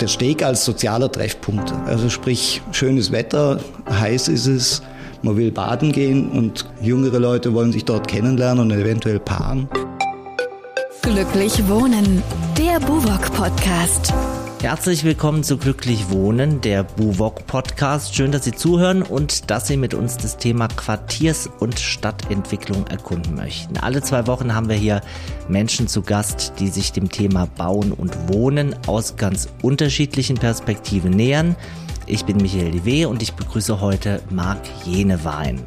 der Steg als sozialer Treffpunkt. Also sprich, schönes Wetter, heiß ist es, man will baden gehen und jüngere Leute wollen sich dort kennenlernen und eventuell paaren. Glücklich wohnen, der Buwok Podcast. Herzlich willkommen zu Glücklich Wohnen, der Buwok Podcast. Schön, dass Sie zuhören und dass Sie mit uns das Thema Quartiers- und Stadtentwicklung erkunden möchten. Alle zwei Wochen haben wir hier Menschen zu Gast, die sich dem Thema Bauen und Wohnen aus ganz unterschiedlichen Perspektiven nähern. Ich bin Michael Lewe und ich begrüße heute Marc Jenewein.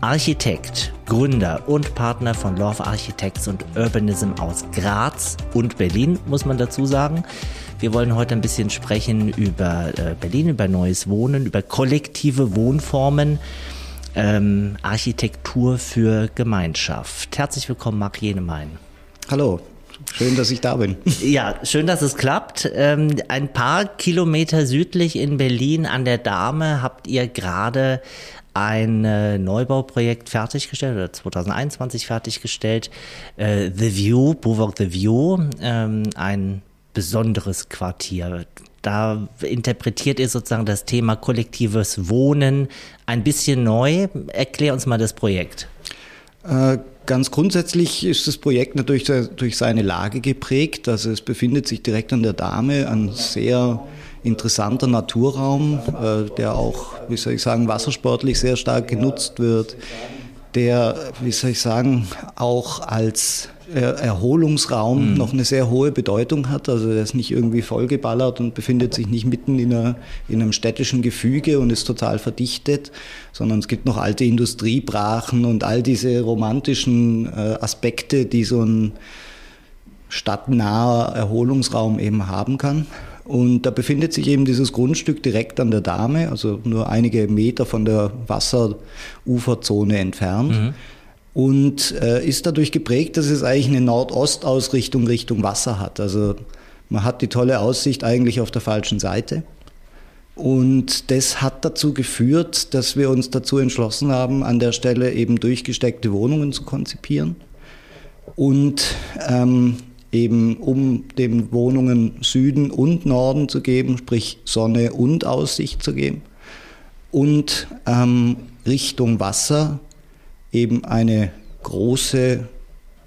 Architekt, Gründer und Partner von Love Architects und Urbanism aus Graz und Berlin, muss man dazu sagen. Wir wollen heute ein bisschen sprechen über äh, Berlin, über neues Wohnen, über kollektive Wohnformen, ähm, Architektur für Gemeinschaft. Herzlich willkommen, Marc Jenewein. Hallo, Schön, dass ich da bin. Ja, schön, dass es klappt. Ähm, ein paar Kilometer südlich in Berlin an der Dame habt ihr gerade ein äh, Neubauprojekt fertiggestellt oder 2021 fertiggestellt. Äh, The View, Beauvoir The View, ähm, ein besonderes Quartier. Da interpretiert ihr sozusagen das Thema kollektives Wohnen ein bisschen neu. Erklär uns mal das Projekt. Äh, ganz grundsätzlich ist das Projekt natürlich durch seine Lage geprägt. Also es befindet sich direkt an der Dame, ein sehr interessanter Naturraum, äh, der auch, wie soll ich sagen, wassersportlich sehr stark genutzt wird, der, wie soll ich sagen, auch als Erholungsraum mhm. noch eine sehr hohe Bedeutung hat. Also der ist nicht irgendwie vollgeballert und befindet sich nicht mitten in, einer, in einem städtischen Gefüge und ist total verdichtet, sondern es gibt noch alte Industriebrachen und all diese romantischen äh, Aspekte, die so ein stadtnaher Erholungsraum eben haben kann. Und da befindet sich eben dieses Grundstück direkt an der Dame, also nur einige Meter von der Wasseruferzone entfernt. Mhm und äh, ist dadurch geprägt, dass es eigentlich eine Nordostausrichtung Richtung Wasser hat. Also man hat die tolle Aussicht eigentlich auf der falschen Seite. Und das hat dazu geführt, dass wir uns dazu entschlossen haben, an der Stelle eben durchgesteckte Wohnungen zu konzipieren und ähm, eben um den Wohnungen Süden und Norden zu geben, sprich Sonne und Aussicht zu geben und ähm, Richtung Wasser eben eine große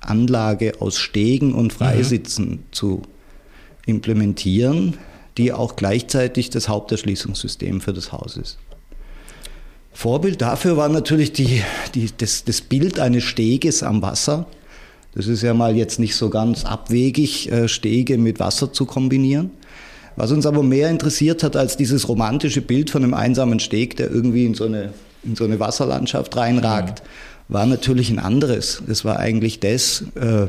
Anlage aus Stegen und Freisitzen mhm. zu implementieren, die auch gleichzeitig das Haupterschließungssystem für das Haus ist. Vorbild dafür war natürlich die, die, das, das Bild eines Steges am Wasser. Das ist ja mal jetzt nicht so ganz abwegig, äh, Stege mit Wasser zu kombinieren. Was uns aber mehr interessiert hat als dieses romantische Bild von einem einsamen Steg, der irgendwie in so eine, in so eine Wasserlandschaft reinragt, mhm war natürlich ein anderes. Es war eigentlich das, äh,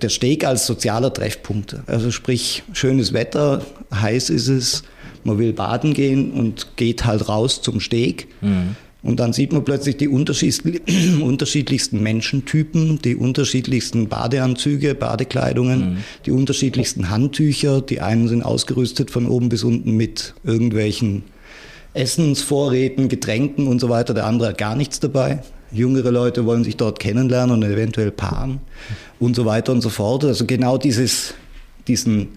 der Steg als sozialer Treffpunkt. Also sprich, schönes Wetter, heiß ist es, man will baden gehen und geht halt raus zum Steg. Mhm. Und dann sieht man plötzlich die unterschiedlichsten Menschentypen, die unterschiedlichsten Badeanzüge, Badekleidungen, mhm. die unterschiedlichsten Handtücher. Die einen sind ausgerüstet von oben bis unten mit irgendwelchen Essensvorräten, Getränken und so weiter. Der andere hat gar nichts dabei. Jüngere Leute wollen sich dort kennenlernen und eventuell paaren und so weiter und so fort. Also genau dieses, diesen,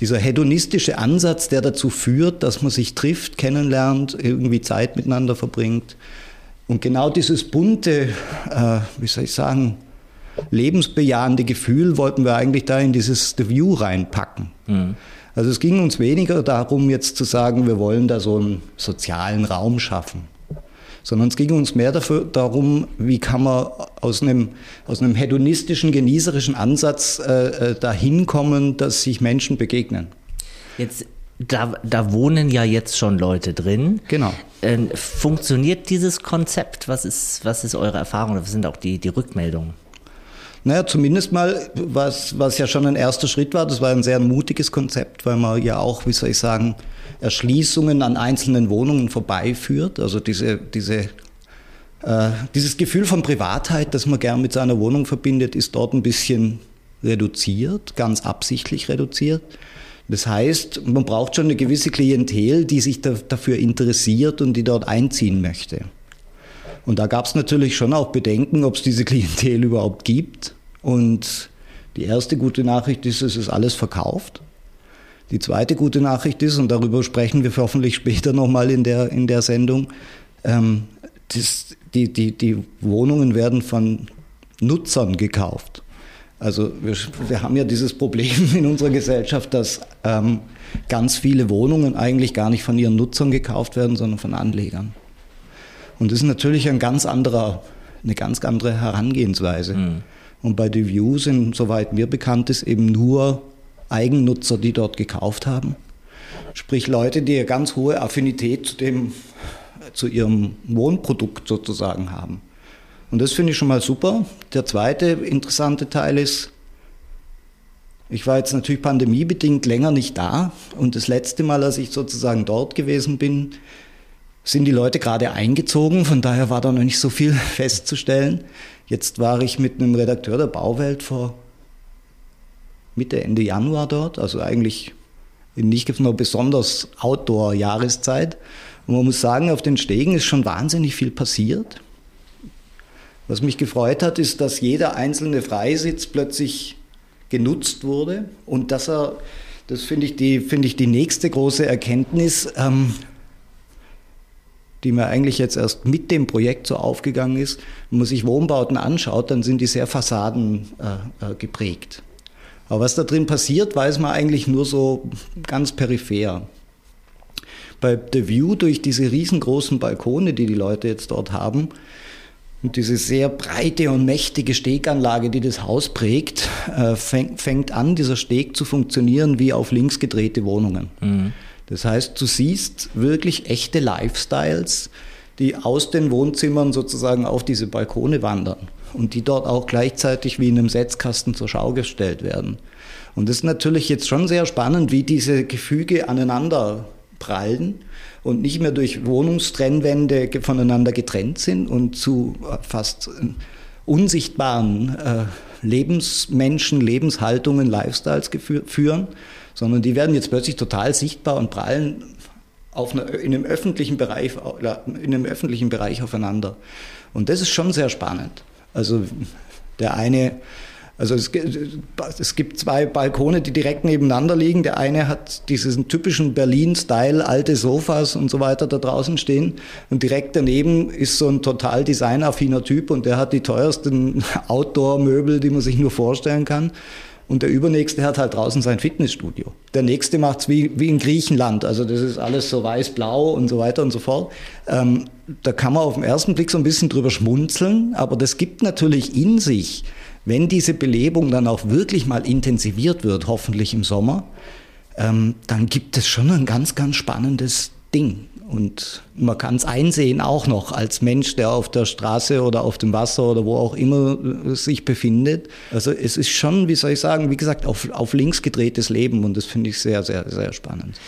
dieser hedonistische Ansatz, der dazu führt, dass man sich trifft, kennenlernt, irgendwie Zeit miteinander verbringt. Und genau dieses bunte, äh, wie soll ich sagen, lebensbejahende Gefühl wollten wir eigentlich da in dieses The View reinpacken. Mhm. Also es ging uns weniger darum, jetzt zu sagen, wir wollen da so einen sozialen Raum schaffen, sondern es ging uns mehr dafür, darum, wie kann man aus einem, aus einem hedonistischen, genießerischen Ansatz äh, äh dahin kommen, dass sich Menschen begegnen. Jetzt da, da wohnen ja jetzt schon Leute drin. Genau. Ähm, funktioniert dieses Konzept? Was ist, was ist eure Erfahrung? Was sind auch die, die Rückmeldungen? Naja, zumindest mal, was, was ja schon ein erster Schritt war, das war ein sehr mutiges Konzept, weil man ja auch, wie soll ich sagen, Erschließungen an einzelnen Wohnungen vorbeiführt. Also diese, diese, äh, dieses Gefühl von Privatheit, das man gern mit seiner Wohnung verbindet, ist dort ein bisschen reduziert, ganz absichtlich reduziert. Das heißt, man braucht schon eine gewisse Klientel, die sich da, dafür interessiert und die dort einziehen möchte. Und da gab es natürlich schon auch Bedenken, ob es diese Klientel überhaupt gibt. Und die erste gute Nachricht ist, es ist alles verkauft. Die zweite gute Nachricht ist, und darüber sprechen wir hoffentlich später nochmal in der, in der Sendung, ähm, das, die, die, die Wohnungen werden von Nutzern gekauft. Also wir, wir haben ja dieses Problem in unserer Gesellschaft, dass ähm, ganz viele Wohnungen eigentlich gar nicht von ihren Nutzern gekauft werden, sondern von Anlegern. Und das ist natürlich ein ganz anderer, eine ganz andere Herangehensweise. Mhm. Und bei The View sind, soweit mir bekannt ist, eben nur Eigennutzer, die dort gekauft haben. Sprich Leute, die eine ganz hohe Affinität zu, dem, zu ihrem Wohnprodukt sozusagen haben. Und das finde ich schon mal super. Der zweite interessante Teil ist, ich war jetzt natürlich pandemiebedingt länger nicht da und das letzte Mal, als ich sozusagen dort gewesen bin, sind die Leute gerade eingezogen, von daher war da noch nicht so viel festzustellen. Jetzt war ich mit einem Redakteur der Bauwelt vor Mitte, Ende Januar dort, also eigentlich nicht nur besonders Outdoor-Jahreszeit. Und man muss sagen, auf den Stegen ist schon wahnsinnig viel passiert. Was mich gefreut hat, ist, dass jeder einzelne Freisitz plötzlich genutzt wurde und dass er, das finde ich, die, find ich die nächste große Erkenntnis, ähm, die mir eigentlich jetzt erst mit dem Projekt so aufgegangen ist. Wenn man sich Wohnbauten anschaut, dann sind die sehr Fassaden äh, äh, geprägt. Aber was da drin passiert, weiß man eigentlich nur so ganz peripher. Bei The View durch diese riesengroßen Balkone, die die Leute jetzt dort haben, und diese sehr breite und mächtige Steganlage, die das Haus prägt, äh, fängt an, dieser Steg zu funktionieren wie auf links gedrehte Wohnungen. Mhm. Das heißt, du siehst wirklich echte Lifestyles, die aus den Wohnzimmern sozusagen auf diese Balkone wandern und die dort auch gleichzeitig wie in einem Setzkasten zur Schau gestellt werden. Und das ist natürlich jetzt schon sehr spannend, wie diese Gefüge aneinander prallen und nicht mehr durch Wohnungstrennwände voneinander getrennt sind und zu äh, fast äh, unsichtbaren äh, Lebensmenschen, Lebenshaltungen, Lifestyles führen, sondern die werden jetzt plötzlich total sichtbar und prallen auf einer, in, einem öffentlichen Bereich, in einem öffentlichen Bereich aufeinander. Und das ist schon sehr spannend. Also der eine also es, es, gibt zwei Balkone, die direkt nebeneinander liegen. Der eine hat diesen typischen Berlin-Style, alte Sofas und so weiter da draußen stehen. Und direkt daneben ist so ein total designaffiner Typ und der hat die teuersten Outdoor-Möbel, die man sich nur vorstellen kann. Und der übernächste hat halt draußen sein Fitnessstudio. Der nächste macht's wie, wie in Griechenland. Also das ist alles so weiß-blau und so weiter und so fort. Ähm, da kann man auf den ersten Blick so ein bisschen drüber schmunzeln, aber das gibt natürlich in sich wenn diese Belebung dann auch wirklich mal intensiviert wird, hoffentlich im Sommer, ähm, dann gibt es schon ein ganz, ganz spannendes Ding. Und man kann es einsehen auch noch als Mensch, der auf der Straße oder auf dem Wasser oder wo auch immer äh, sich befindet. Also es ist schon, wie soll ich sagen, wie gesagt, auf, auf links gedrehtes Leben und das finde ich sehr, sehr, sehr spannend.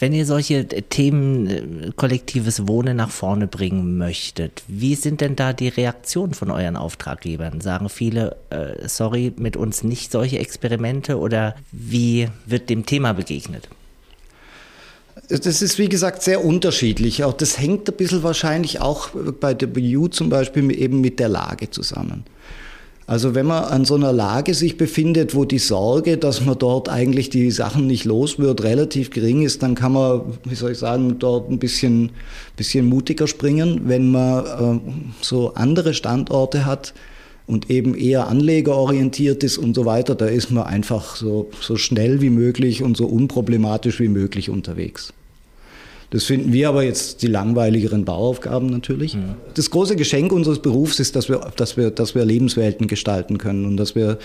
Wenn ihr solche Themen äh, kollektives Wohnen nach vorne bringen möchtet, wie sind denn da die Reaktionen von euren Auftraggebern? Sagen viele, äh, sorry, mit uns nicht solche Experimente oder wie wird dem Thema begegnet? Das ist wie gesagt sehr unterschiedlich. Auch das hängt ein bisschen wahrscheinlich auch bei der BU zum Beispiel eben mit der Lage zusammen. Also wenn man an so einer Lage sich befindet, wo die Sorge, dass man dort eigentlich die Sachen nicht los wird, relativ gering ist, dann kann man, wie soll ich sagen, dort ein bisschen, bisschen mutiger springen. Wenn man äh, so andere Standorte hat und eben eher anlegerorientiert ist und so weiter, da ist man einfach so, so schnell wie möglich und so unproblematisch wie möglich unterwegs. Das finden wir aber jetzt die langweiligeren Bauaufgaben natürlich. Mhm. Das große Geschenk unseres Berufs ist, dass wir, dass wir, dass wir Lebenswelten gestalten können und dass wir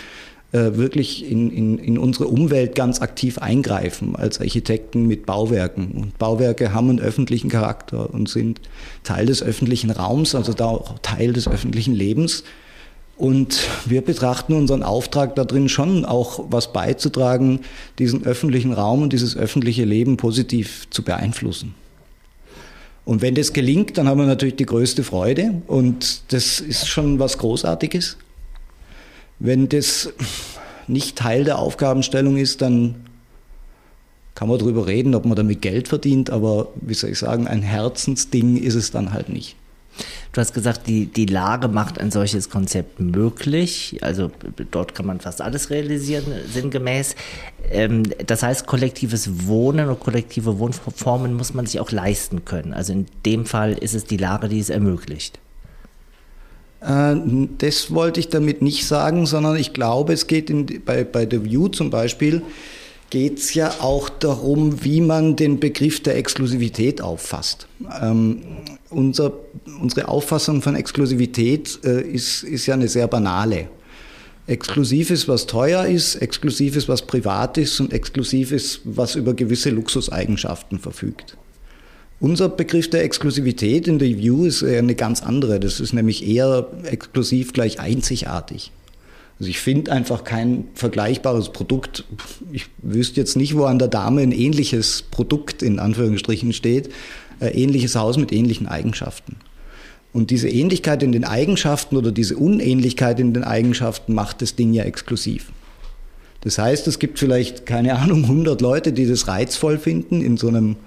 äh, wirklich in, in, in unsere Umwelt ganz aktiv eingreifen als Architekten mit Bauwerken. Und Bauwerke haben einen öffentlichen Charakter und sind Teil des öffentlichen Raums, also da auch Teil des öffentlichen Lebens. Und wir betrachten unseren Auftrag darin schon auch was beizutragen, diesen öffentlichen Raum und dieses öffentliche Leben positiv zu beeinflussen. Und wenn das gelingt, dann haben wir natürlich die größte Freude und das ist schon was Großartiges. Wenn das nicht Teil der Aufgabenstellung ist, dann kann man darüber reden, ob man damit Geld verdient, aber wie soll ich sagen, ein Herzensding ist es dann halt nicht. Du hast gesagt, die, die Lage macht ein solches Konzept möglich. Also dort kann man fast alles realisieren, sinngemäß. Ähm, das heißt, kollektives Wohnen und kollektive Wohnformen muss man sich auch leisten können. Also in dem Fall ist es die Lage, die es ermöglicht. Äh, das wollte ich damit nicht sagen, sondern ich glaube, es geht in, bei, bei The View zum Beispiel, geht es ja auch darum, wie man den Begriff der Exklusivität auffasst. Ähm, unser, unsere Auffassung von Exklusivität äh, ist, ist ja eine sehr banale. Exklusiv ist, was teuer ist, exklusiv ist, was privat ist und exklusiv ist, was über gewisse Luxuseigenschaften verfügt. Unser Begriff der Exklusivität in der View ist eine ganz andere. Das ist nämlich eher exklusiv gleich einzigartig. Also ich finde einfach kein vergleichbares Produkt. Ich wüsste jetzt nicht, wo an der Dame ein ähnliches Produkt in Anführungsstrichen steht, ein ähnliches Haus mit ähnlichen Eigenschaften. Und diese Ähnlichkeit in den Eigenschaften oder diese Unähnlichkeit in den Eigenschaften macht das Ding ja exklusiv. Das heißt, es gibt vielleicht, keine Ahnung, 100 Leute, die das reizvoll finden, in so einem,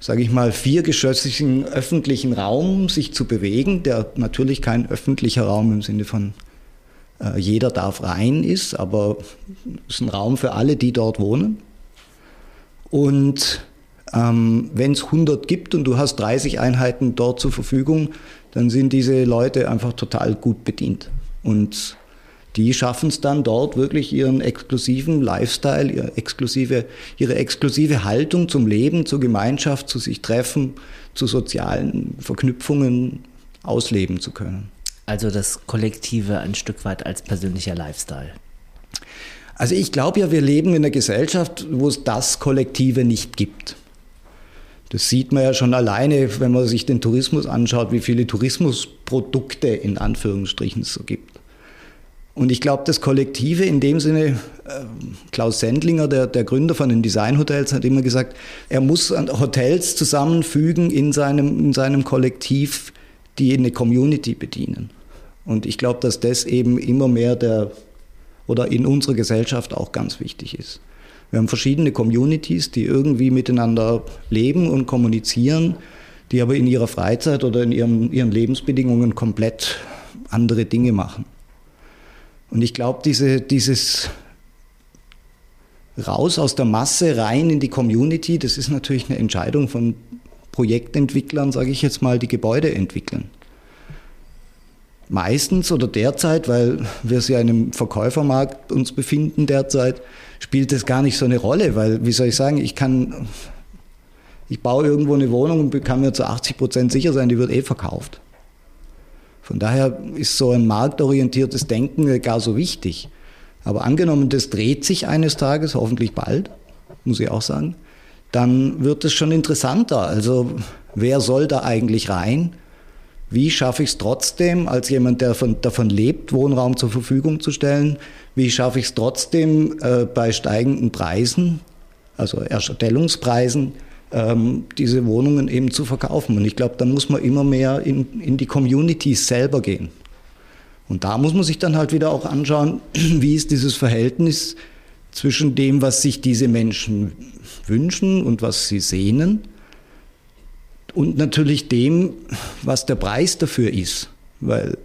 sage ich mal, viergeschossigen öffentlichen Raum sich zu bewegen, der natürlich kein öffentlicher Raum im Sinne von äh, jeder darf rein ist, aber es ist ein Raum für alle, die dort wohnen. Und ähm, wenn es 100 gibt und du hast 30 Einheiten dort zur Verfügung, dann sind diese Leute einfach total gut bedient. Und die schaffen es dann dort wirklich ihren exklusiven Lifestyle, ihre exklusive, ihre exklusive Haltung zum Leben, zur Gemeinschaft, zu sich treffen, zu sozialen Verknüpfungen ausleben zu können. Also das Kollektive ein Stück weit als persönlicher Lifestyle. Also ich glaube ja, wir leben in einer Gesellschaft, wo es das Kollektive nicht gibt. Das sieht man ja schon alleine, wenn man sich den Tourismus anschaut, wie viele Tourismusprodukte in Anführungsstrichen es so gibt. Und ich glaube, das Kollektive in dem Sinne, äh, Klaus Sendlinger, der, der Gründer von den Designhotels, hat immer gesagt, er muss Hotels zusammenfügen in seinem, in seinem Kollektiv, die eine Community bedienen. Und ich glaube, dass das eben immer mehr der oder in unserer Gesellschaft auch ganz wichtig ist. Wir haben verschiedene Communities, die irgendwie miteinander leben und kommunizieren, die aber in ihrer Freizeit oder in ihrem, ihren Lebensbedingungen komplett andere Dinge machen. Und ich glaube, diese, dieses raus aus der Masse rein in die Community, das ist natürlich eine Entscheidung von Projektentwicklern, sage ich jetzt mal, die Gebäude entwickeln. Meistens oder derzeit, weil wir uns ja in einem Verkäufermarkt uns befinden derzeit, spielt das gar nicht so eine Rolle, weil, wie soll ich sagen, ich kann, ich baue irgendwo eine Wohnung und kann mir zu 80 Prozent sicher sein, die wird eh verkauft. Von daher ist so ein marktorientiertes Denken gar so wichtig. Aber angenommen, das dreht sich eines Tages, hoffentlich bald, muss ich auch sagen, dann wird es schon interessanter. Also wer soll da eigentlich rein? Wie schaffe ich es trotzdem, als jemand, der von, davon lebt, Wohnraum zur Verfügung zu stellen? Wie schaffe ich es trotzdem äh, bei steigenden Preisen, also Erstellungspreisen, ähm, diese Wohnungen eben zu verkaufen? Und ich glaube, da muss man immer mehr in, in die Communities selber gehen. Und da muss man sich dann halt wieder auch anschauen, wie ist dieses Verhältnis zwischen dem, was sich diese Menschen wünschen und was sie sehnen und natürlich dem, was der Preis dafür ist, weil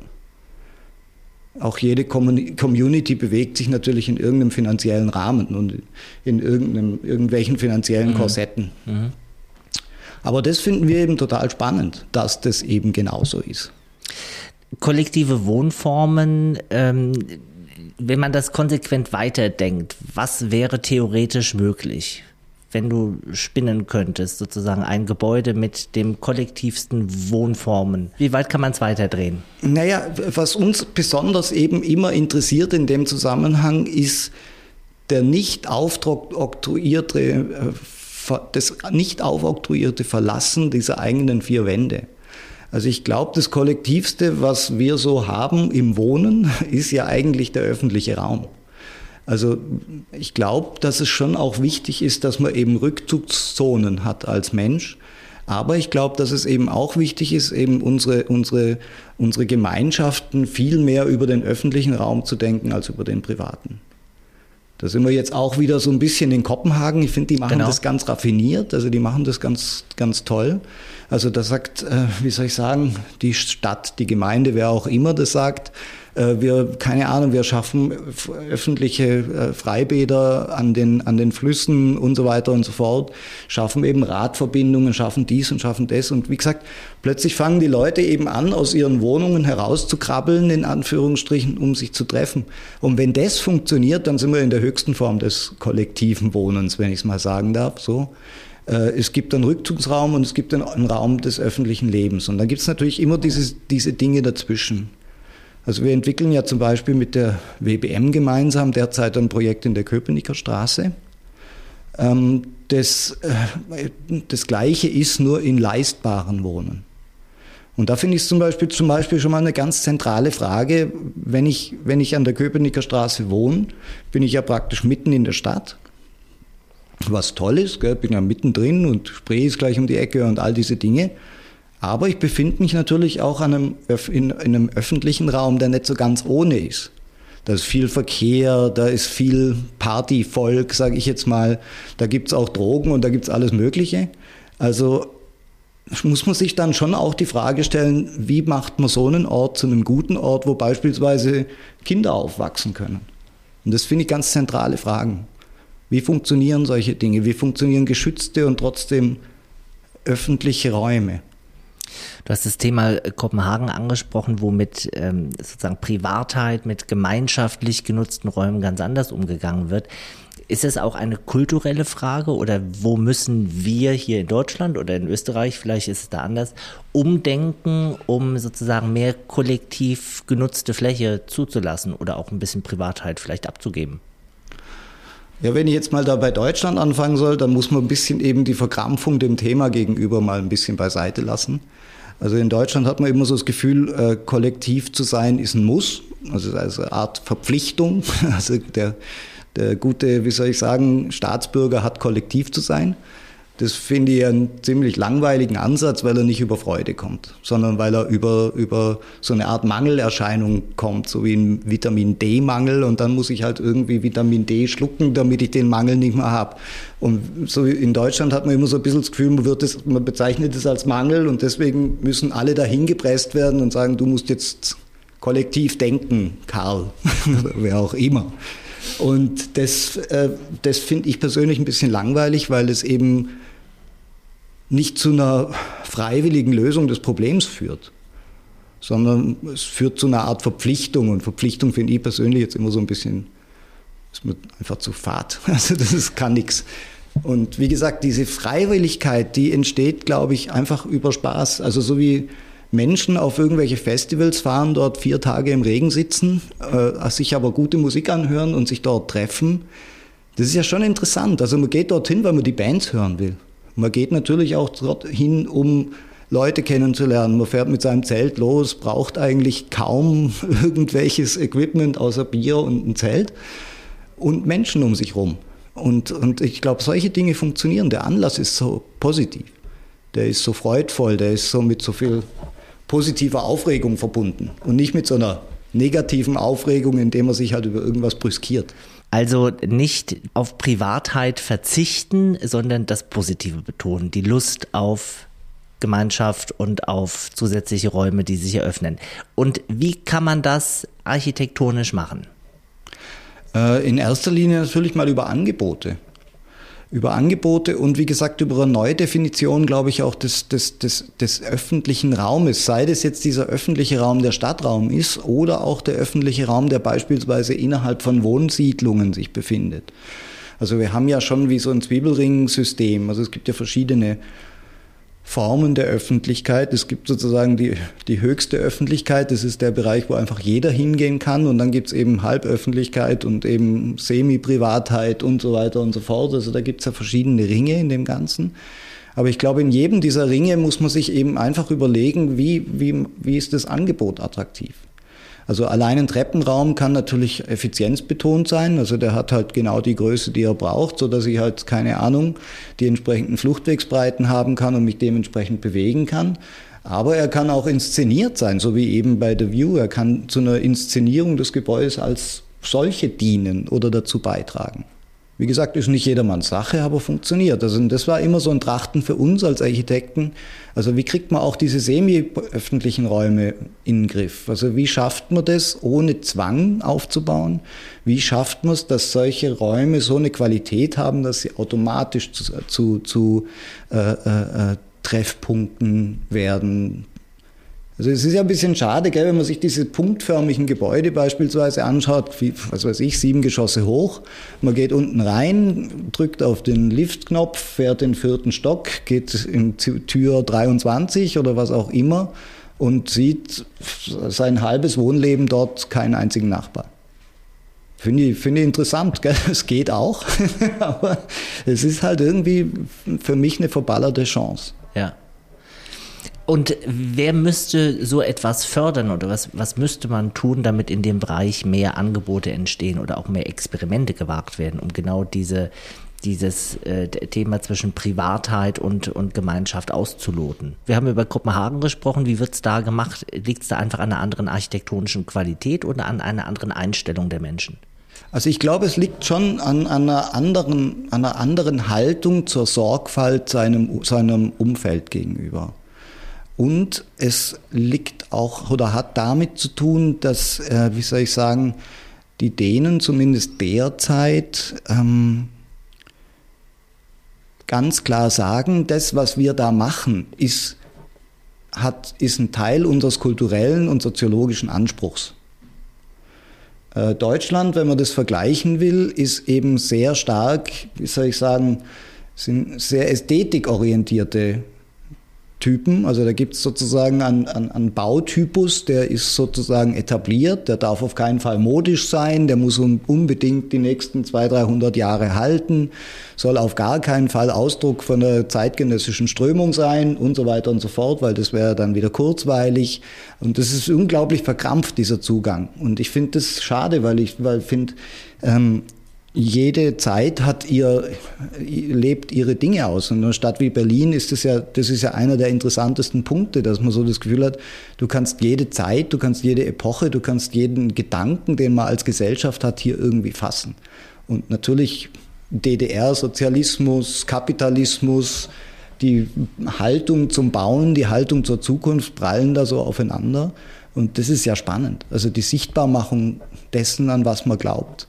auch jede Community bewegt sich natürlich in irgendeinem finanziellen Rahmen und in irgendeinem, irgendwelchen finanziellen mhm. Korsetten. Mhm. Aber das finden wir eben total spannend, dass das eben genauso ist. Kollektive Wohnformen, ähm, wenn man das konsequent weiterdenkt, was wäre theoretisch möglich? wenn du spinnen könntest, sozusagen ein Gebäude mit dem kollektivsten Wohnformen. Wie weit kann man es weiterdrehen? Naja, was uns besonders eben immer interessiert in dem Zusammenhang ist der nicht aufoktroyierte, äh, das nicht aufoktroyierte Verlassen dieser eigenen vier Wände. Also ich glaube, das Kollektivste, was wir so haben im Wohnen, ist ja eigentlich der öffentliche Raum. Also ich glaube, dass es schon auch wichtig ist, dass man eben Rückzugszonen hat als Mensch. Aber ich glaube, dass es eben auch wichtig ist, eben unsere, unsere, unsere Gemeinschaften viel mehr über den öffentlichen Raum zu denken als über den privaten. Da sind wir jetzt auch wieder so ein bisschen in Kopenhagen. Ich finde, die machen genau. das ganz raffiniert, also die machen das ganz, ganz toll. Also da sagt, äh, wie soll ich sagen, die Stadt, die Gemeinde, wer auch immer das sagt, wir, keine Ahnung, wir schaffen öffentliche äh, Freibäder an den, an den Flüssen und so weiter und so fort, schaffen eben Radverbindungen, schaffen dies und schaffen das. Und wie gesagt, plötzlich fangen die Leute eben an, aus ihren Wohnungen herauszukrabbeln, in Anführungsstrichen, um sich zu treffen. Und wenn das funktioniert, dann sind wir in der höchsten Form des kollektiven Wohnens, wenn ich es mal sagen darf, so. Äh, es gibt einen Rückzugsraum und es gibt einen Raum des öffentlichen Lebens. Und dann gibt es natürlich immer diese, diese Dinge dazwischen. Also wir entwickeln ja zum Beispiel mit der WBM gemeinsam derzeit ein Projekt in der Köpenicker Straße. Ähm, das, äh, das Gleiche ist nur in leistbaren Wohnen. Und da finde ich zum Beispiel, zum Beispiel schon mal eine ganz zentrale Frage. Wenn ich, wenn ich an der Köpenicker Straße wohne, bin ich ja praktisch mitten in der Stadt. Was toll ist, gell? bin ja mittendrin und Spree ist gleich um die Ecke und all diese Dinge. Aber ich befinde mich natürlich auch einem, in, in einem öffentlichen Raum, der nicht so ganz ohne ist. Da ist viel Verkehr, da ist viel Partyvolk, sage ich jetzt mal. Da gibt es auch Drogen und da gibt es alles Mögliche. Also muss man sich dann schon auch die Frage stellen, wie macht man so einen Ort zu einem guten Ort, wo beispielsweise Kinder aufwachsen können? Und das finde ich ganz zentrale Fragen. Wie funktionieren solche Dinge? Wie funktionieren geschützte und trotzdem öffentliche Räume? Du hast das Thema Kopenhagen angesprochen, wo mit ähm, sozusagen Privatheit, mit gemeinschaftlich genutzten Räumen ganz anders umgegangen wird. Ist es auch eine kulturelle Frage oder wo müssen wir hier in Deutschland oder in Österreich, vielleicht ist es da anders, umdenken, um sozusagen mehr kollektiv genutzte Fläche zuzulassen oder auch ein bisschen Privatheit vielleicht abzugeben? Ja, wenn ich jetzt mal da bei Deutschland anfangen soll, dann muss man ein bisschen eben die Verkrampfung dem Thema gegenüber mal ein bisschen beiseite lassen. Also in Deutschland hat man immer so das Gefühl, äh, kollektiv zu sein ist ein Muss, also eine Art Verpflichtung. Also der, der gute, wie soll ich sagen, Staatsbürger hat kollektiv zu sein. Das finde ich einen ziemlich langweiligen Ansatz, weil er nicht über Freude kommt, sondern weil er über, über so eine Art Mangelerscheinung kommt, so wie ein Vitamin D-Mangel und dann muss ich halt irgendwie Vitamin D schlucken, damit ich den Mangel nicht mehr habe. Und so in Deutschland hat man immer so ein bisschen das Gefühl, man, wird das, man bezeichnet es als Mangel und deswegen müssen alle dahin gepresst werden und sagen, du musst jetzt kollektiv denken, Karl, wer auch immer. Und das, äh, das finde ich persönlich ein bisschen langweilig, weil es eben nicht zu einer freiwilligen Lösung des Problems führt, sondern es führt zu einer Art Verpflichtung. Und Verpflichtung finde ich persönlich jetzt immer so ein bisschen, ist mir einfach zu fad. Also das ist, kann nichts. Und wie gesagt, diese Freiwilligkeit, die entsteht, glaube ich, einfach über Spaß. Also so wie Menschen auf irgendwelche Festivals fahren, dort vier Tage im Regen sitzen, äh, sich aber gute Musik anhören und sich dort treffen. Das ist ja schon interessant. Also man geht dorthin, weil man die Bands hören will. Man geht natürlich auch dorthin, um Leute kennenzulernen. Man fährt mit seinem Zelt los, braucht eigentlich kaum irgendwelches Equipment außer Bier und ein Zelt und Menschen um sich rum. Und, und ich glaube, solche Dinge funktionieren. Der Anlass ist so positiv, der ist so freudvoll, der ist so mit so viel positiver Aufregung verbunden und nicht mit so einer negativen Aufregung, indem man sich halt über irgendwas brüskiert. Also nicht auf Privatheit verzichten, sondern das Positive betonen, die Lust auf Gemeinschaft und auf zusätzliche Räume, die sich eröffnen. Und wie kann man das architektonisch machen? Äh, in erster Linie natürlich mal über Angebote über Angebote und wie gesagt über eine Neudefinition, glaube ich, auch des, des, des, des öffentlichen Raumes, sei das jetzt dieser öffentliche Raum der Stadtraum ist oder auch der öffentliche Raum, der beispielsweise innerhalb von Wohnsiedlungen sich befindet. Also wir haben ja schon wie so ein Zwiebelring-System, also es gibt ja verschiedene Formen der Öffentlichkeit. Es gibt sozusagen die, die höchste Öffentlichkeit, das ist der Bereich, wo einfach jeder hingehen kann. Und dann gibt es eben Halböffentlichkeit und eben Semi-Privatheit und so weiter und so fort. Also da gibt es ja verschiedene Ringe in dem Ganzen. Aber ich glaube, in jedem dieser Ringe muss man sich eben einfach überlegen, wie, wie, wie ist das Angebot attraktiv. Also allein ein Treppenraum kann natürlich effizienzbetont sein. Also der hat halt genau die Größe, die er braucht, so dass ich halt keine Ahnung die entsprechenden Fluchtwegsbreiten haben kann und mich dementsprechend bewegen kann. Aber er kann auch inszeniert sein, so wie eben bei The View. Er kann zu einer Inszenierung des Gebäudes als solche dienen oder dazu beitragen. Wie gesagt, ist nicht jedermanns Sache, aber funktioniert. Also das war immer so ein Trachten für uns als Architekten. Also wie kriegt man auch diese semi-öffentlichen Räume in den Griff? Also wie schafft man das, ohne Zwang aufzubauen? Wie schafft man es, dass solche Räume so eine Qualität haben, dass sie automatisch zu, zu, zu äh, äh, äh Treffpunkten werden, also es ist ja ein bisschen schade, gell, wenn man sich diese punktförmigen Gebäude beispielsweise anschaut, wie, was weiß ich, sieben Geschosse hoch. Man geht unten rein, drückt auf den Liftknopf, fährt den vierten Stock, geht in Tür 23 oder was auch immer und sieht sein halbes Wohnleben dort keinen einzigen Nachbar. Finde ich, finde ich interessant, gell? es geht auch, aber es ist halt irgendwie für mich eine verballerte Chance. Und wer müsste so etwas fördern oder was, was müsste man tun, damit in dem Bereich mehr Angebote entstehen oder auch mehr Experimente gewagt werden, um genau diese, dieses äh, Thema zwischen Privatheit und, und Gemeinschaft auszuloten. Wir haben über Kopenhagen gesprochen. Wie wird es da gemacht? Liegt es da einfach an einer anderen architektonischen Qualität oder an einer anderen Einstellung der Menschen? Also ich glaube, es liegt schon an, einer, anderen, an einer anderen Haltung zur Sorgfalt seinem, seinem Umfeld gegenüber. Und es liegt auch oder hat damit zu tun, dass, äh, wie soll ich sagen, die Dänen zumindest derzeit ähm, ganz klar sagen, das, was wir da machen, ist, hat, ist ein Teil unseres kulturellen und soziologischen Anspruchs. Äh, Deutschland, wenn man das vergleichen will, ist eben sehr stark, wie soll ich sagen, sind sehr ästhetikorientierte Typen. Also da gibt es sozusagen einen, einen, einen, Bautypus, der ist sozusagen etabliert, der darf auf keinen Fall modisch sein, der muss unbedingt die nächsten 200, 300 Jahre halten, soll auf gar keinen Fall Ausdruck von einer zeitgenössischen Strömung sein und so weiter und so fort, weil das wäre dann wieder kurzweilig. Und das ist unglaublich verkrampft, dieser Zugang. Und ich finde das schade, weil ich weil finde, ähm, jede Zeit hat ihr, lebt ihre Dinge aus. Und in einer Stadt wie Berlin ist das ja, das ist ja einer der interessantesten Punkte, dass man so das Gefühl hat, du kannst jede Zeit, du kannst jede Epoche, du kannst jeden Gedanken, den man als Gesellschaft hat, hier irgendwie fassen. Und natürlich DDR, Sozialismus, Kapitalismus, die Haltung zum Bauen, die Haltung zur Zukunft prallen da so aufeinander. Und das ist ja spannend. Also die Sichtbarmachung dessen, an was man glaubt.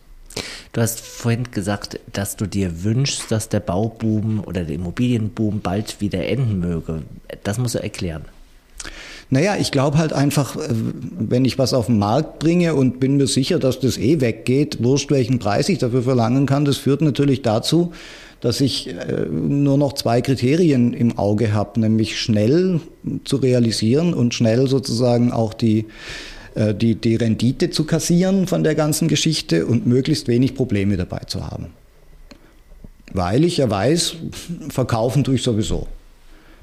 Du hast vorhin gesagt, dass du dir wünschst, dass der Bauboom oder der Immobilienboom bald wieder enden möge. Das musst du erklären. Naja, ich glaube halt einfach, äh, wenn ich was auf den Markt bringe und bin mir sicher, dass das eh weggeht, wurscht welchen Preis ich dafür verlangen kann, das führt natürlich dazu, dass ich äh, nur noch zwei Kriterien im Auge habe, nämlich schnell zu realisieren und schnell sozusagen auch die die, die Rendite zu kassieren von der ganzen Geschichte und möglichst wenig Probleme dabei zu haben. Weil ich ja weiß, verkaufen tue ich sowieso.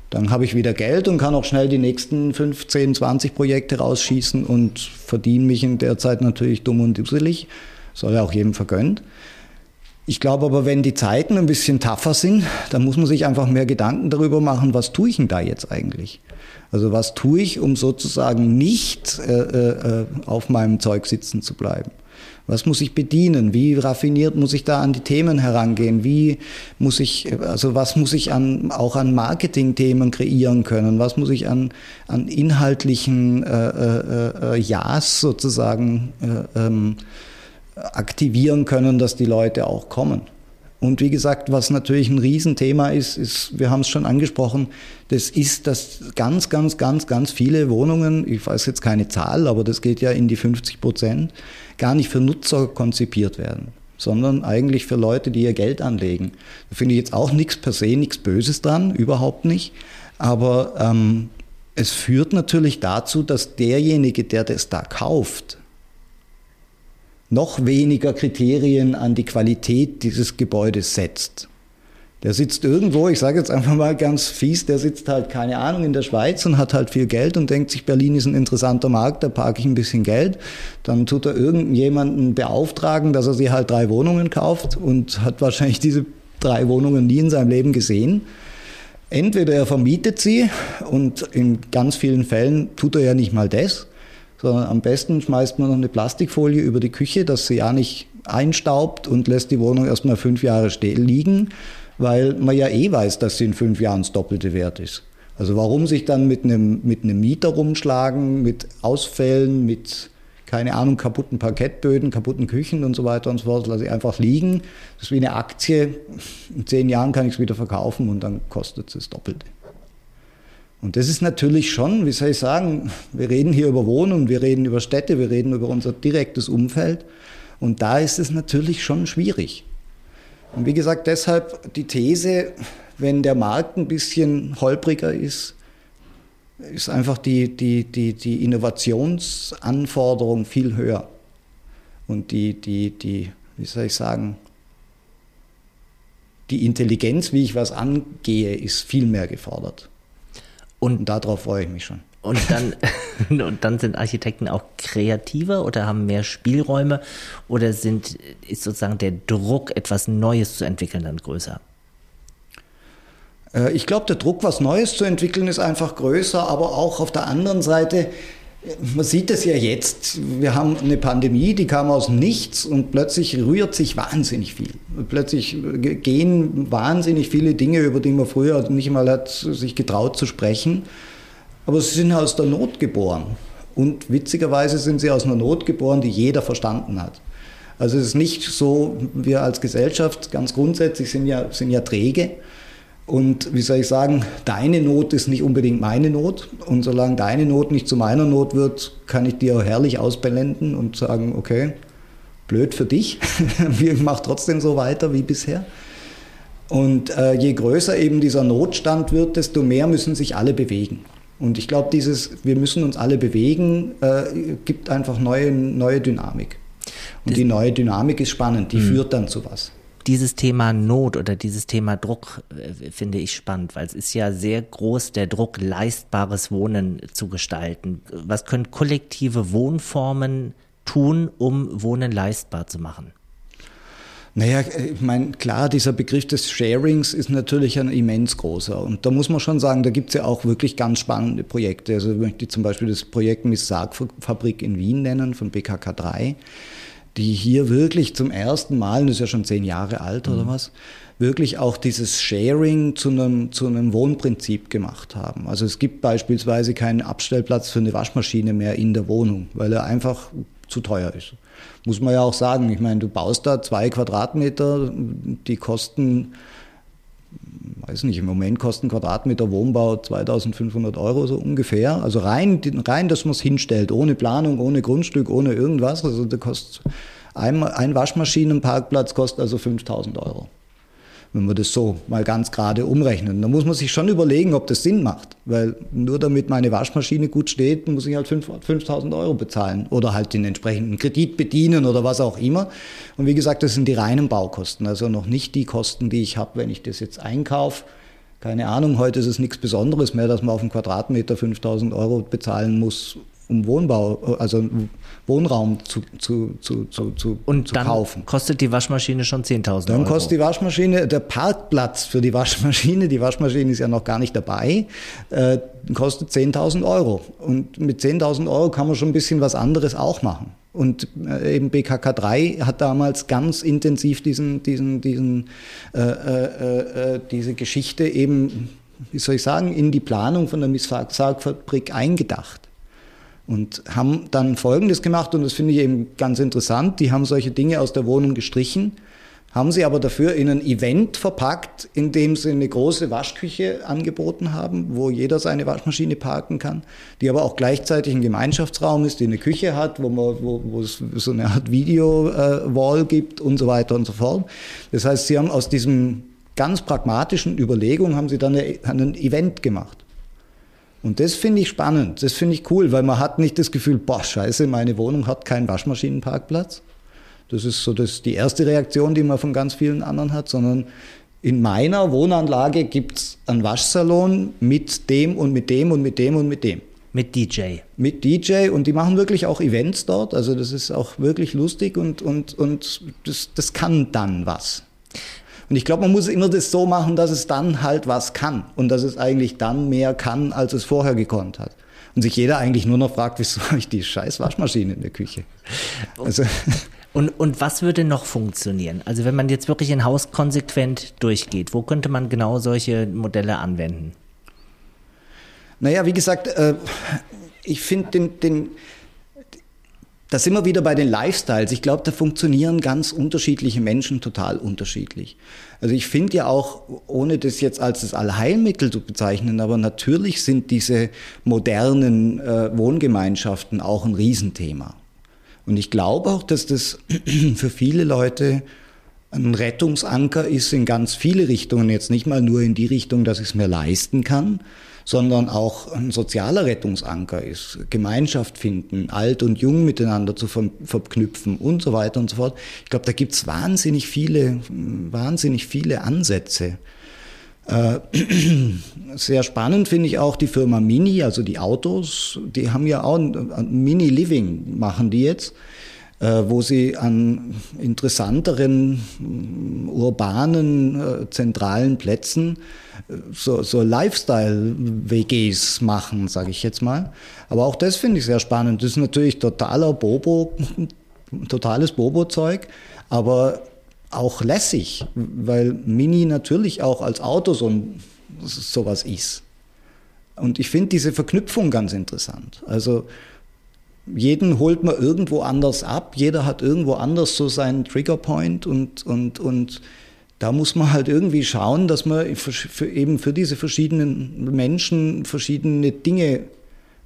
Dann habe ich wieder Geld und kann auch schnell die nächsten 15, 20 Projekte rausschießen und verdiene mich in der Zeit natürlich dumm und dusselig. Soll ja auch jedem vergönnt. Ich glaube aber, wenn die Zeiten ein bisschen tougher sind, dann muss man sich einfach mehr Gedanken darüber machen, was tue ich denn da jetzt eigentlich? Also was tue ich, um sozusagen nicht äh, äh, auf meinem Zeug sitzen zu bleiben? Was muss ich bedienen? Wie raffiniert muss ich da an die Themen herangehen? Wie muss ich, also was muss ich an, auch an Marketingthemen kreieren können? Was muss ich an, an inhaltlichen äh, äh, äh Ja's sozusagen äh, ähm, aktivieren können, dass die Leute auch kommen? Und wie gesagt, was natürlich ein Riesenthema ist, ist, wir haben es schon angesprochen, das ist, dass ganz, ganz, ganz, ganz viele Wohnungen, ich weiß jetzt keine Zahl, aber das geht ja in die 50 Prozent, gar nicht für Nutzer konzipiert werden, sondern eigentlich für Leute, die ihr Geld anlegen. Da finde ich jetzt auch nichts per se, nichts Böses dran, überhaupt nicht. Aber ähm, es führt natürlich dazu, dass derjenige, der das da kauft, noch weniger Kriterien an die Qualität dieses Gebäudes setzt. Der sitzt irgendwo, ich sage jetzt einfach mal ganz fies, der sitzt halt, keine Ahnung, in der Schweiz und hat halt viel Geld und denkt sich, Berlin ist ein interessanter Markt, da parke ich ein bisschen Geld. Dann tut er irgendjemanden beauftragen, dass er sich halt drei Wohnungen kauft und hat wahrscheinlich diese drei Wohnungen nie in seinem Leben gesehen. Entweder er vermietet sie und in ganz vielen Fällen tut er ja nicht mal das, sondern am besten schmeißt man noch eine Plastikfolie über die Küche, dass sie ja nicht einstaubt und lässt die Wohnung erstmal fünf Jahre liegen, weil man ja eh weiß, dass sie in fünf Jahren das Doppelte wert ist. Also warum sich dann mit einem, mit einem Mieter rumschlagen, mit Ausfällen, mit, keine Ahnung, kaputten Parkettböden, kaputten Küchen und so weiter und so fort, lasse ich einfach liegen. Das ist wie eine Aktie. In zehn Jahren kann ich es wieder verkaufen und dann kostet es das Doppelte. Und das ist natürlich schon, wie soll ich sagen, wir reden hier über Wohnen, wir reden über Städte, wir reden über unser direktes Umfeld. Und da ist es natürlich schon schwierig. Und wie gesagt, deshalb die These, wenn der Markt ein bisschen holpriger ist, ist einfach die, die, die, die Innovationsanforderung viel höher. Und die, die, die, wie soll ich sagen, die Intelligenz, wie ich was angehe, ist viel mehr gefordert. Und, darauf freue ich mich schon. Und dann, und dann sind Architekten auch kreativer oder haben mehr Spielräume oder sind, ist sozusagen der Druck, etwas Neues zu entwickeln, dann größer? Äh, ich glaube, der Druck, was Neues zu entwickeln, ist einfach größer, aber auch auf der anderen Seite, man sieht es ja jetzt, wir haben eine Pandemie, die kam aus nichts und plötzlich rührt sich wahnsinnig viel. Plötzlich gehen wahnsinnig viele Dinge, über die man früher nicht mal hat sich getraut zu sprechen. Aber sie sind aus der Not geboren. Und witzigerweise sind sie aus einer Not geboren, die jeder verstanden hat. Also es ist nicht so, wir als Gesellschaft ganz grundsätzlich sind ja, sind ja träge. Und wie soll ich sagen, deine Not ist nicht unbedingt meine Not. Und solange deine Not nicht zu meiner Not wird, kann ich dir herrlich ausblenden und sagen, okay, blöd für dich, wir machen trotzdem so weiter wie bisher. Und äh, je größer eben dieser Notstand wird, desto mehr müssen sich alle bewegen. Und ich glaube, dieses, wir müssen uns alle bewegen, äh, gibt einfach neue, neue Dynamik. Und das die neue Dynamik ist spannend, die mhm. führt dann zu was dieses Thema Not oder dieses Thema Druck äh, finde ich spannend, weil es ist ja sehr groß der Druck, leistbares Wohnen zu gestalten. Was können kollektive Wohnformen tun, um Wohnen leistbar zu machen? Naja, ich meine, klar, dieser Begriff des Sharings ist natürlich ein immens großer. Und da muss man schon sagen, da gibt es ja auch wirklich ganz spannende Projekte. Also ich möchte zum Beispiel das Projekt Miss Sargfabrik in Wien nennen von BKK 3 die hier wirklich zum ersten Mal, das ist ja schon zehn Jahre alt oder mhm. was, wirklich auch dieses Sharing zu einem, zu einem Wohnprinzip gemacht haben. Also es gibt beispielsweise keinen Abstellplatz für eine Waschmaschine mehr in der Wohnung, weil er einfach zu teuer ist. Muss man ja auch sagen. Ich meine, du baust da zwei Quadratmeter, die kosten, weiß nicht, im Moment kosten Quadratmeter Wohnbau 2500 Euro so ungefähr. Also rein, rein dass man es hinstellt, ohne Planung, ohne Grundstück, ohne irgendwas. Also da kostet ein, ein Waschmaschinenparkplatz kostet also 5000 Euro. Wenn wir das so mal ganz gerade umrechnen. Da muss man sich schon überlegen, ob das Sinn macht. Weil nur damit meine Waschmaschine gut steht, muss ich halt 5000 Euro bezahlen. Oder halt den entsprechenden Kredit bedienen oder was auch immer. Und wie gesagt, das sind die reinen Baukosten. Also noch nicht die Kosten, die ich habe, wenn ich das jetzt einkaufe. Keine Ahnung, heute ist es nichts Besonderes mehr, dass man auf einen Quadratmeter 5000 Euro bezahlen muss, um Wohnbau, also Wohnraum zu, zu, zu, zu, zu, Und zu dann kaufen. kostet die Waschmaschine schon 10.000 Euro. Dann kostet die Waschmaschine, der Parkplatz für die Waschmaschine, die Waschmaschine ist ja noch gar nicht dabei, äh, kostet 10.000 Euro. Und mit 10.000 Euro kann man schon ein bisschen was anderes auch machen. Und äh, eben BKK 3 hat damals ganz intensiv diesen, diesen, diesen, äh, äh, äh, diese Geschichte eben, wie soll ich sagen, in die Planung von der Missfabrik eingedacht und haben dann Folgendes gemacht und das finde ich eben ganz interessant. Die haben solche Dinge aus der Wohnung gestrichen, haben sie aber dafür in ein Event verpackt, in dem sie eine große Waschküche angeboten haben, wo jeder seine Waschmaschine parken kann, die aber auch gleichzeitig ein Gemeinschaftsraum ist, die eine Küche hat, wo, man, wo, wo es so eine Art Video-Wall gibt und so weiter und so fort. Das heißt, sie haben aus diesem ganz pragmatischen Überlegung haben sie dann ein Event gemacht. Und das finde ich spannend, das finde ich cool, weil man hat nicht das Gefühl, boah, scheiße, meine Wohnung hat keinen Waschmaschinenparkplatz. Das ist so das, die erste Reaktion, die man von ganz vielen anderen hat, sondern in meiner Wohnanlage gibt es einen Waschsalon mit dem und mit dem und mit dem und mit dem. Mit DJ. Mit DJ und die machen wirklich auch Events dort. Also das ist auch wirklich lustig und, und, und das, das kann dann was. Und ich glaube, man muss immer das so machen, dass es dann halt was kann und dass es eigentlich dann mehr kann, als es vorher gekonnt hat. Und sich jeder eigentlich nur noch fragt, wieso habe ich die scheiß Waschmaschine in der Küche? Also. Und, und was würde noch funktionieren? Also wenn man jetzt wirklich ein Haus konsequent durchgeht, wo könnte man genau solche Modelle anwenden? Naja, wie gesagt, äh, ich finde den, den, da sind wir wieder bei den Lifestyles. Ich glaube, da funktionieren ganz unterschiedliche Menschen total unterschiedlich. Also ich finde ja auch, ohne das jetzt als das Allheilmittel zu bezeichnen, aber natürlich sind diese modernen äh, Wohngemeinschaften auch ein Riesenthema. Und ich glaube auch, dass das für viele Leute ein Rettungsanker ist in ganz viele Richtungen, jetzt nicht mal nur in die Richtung, dass ich es mir leisten kann, sondern auch ein sozialer Rettungsanker ist. Gemeinschaft finden, alt und jung miteinander zu ver verknüpfen und so weiter und so fort. Ich glaube, da gibt es wahnsinnig viele, wahnsinnig viele Ansätze. Äh, sehr spannend finde ich auch die Firma Mini, also die Autos, die haben ja auch Mini-Living, machen die jetzt äh, wo sie an interessanteren urbanen, äh, zentralen Plätzen so, so Lifestyle-WGs machen, sage ich jetzt mal. Aber auch das finde ich sehr spannend. Das ist natürlich totaler Bobo, totales Bobo-Zeug, aber auch lässig, weil Mini natürlich auch als Auto so ein, sowas ist. Und ich finde diese Verknüpfung ganz interessant. Also jeden holt man irgendwo anders ab, jeder hat irgendwo anders so seinen Triggerpoint und, und, und da muss man halt irgendwie schauen, dass man für, eben für diese verschiedenen Menschen verschiedene Dinge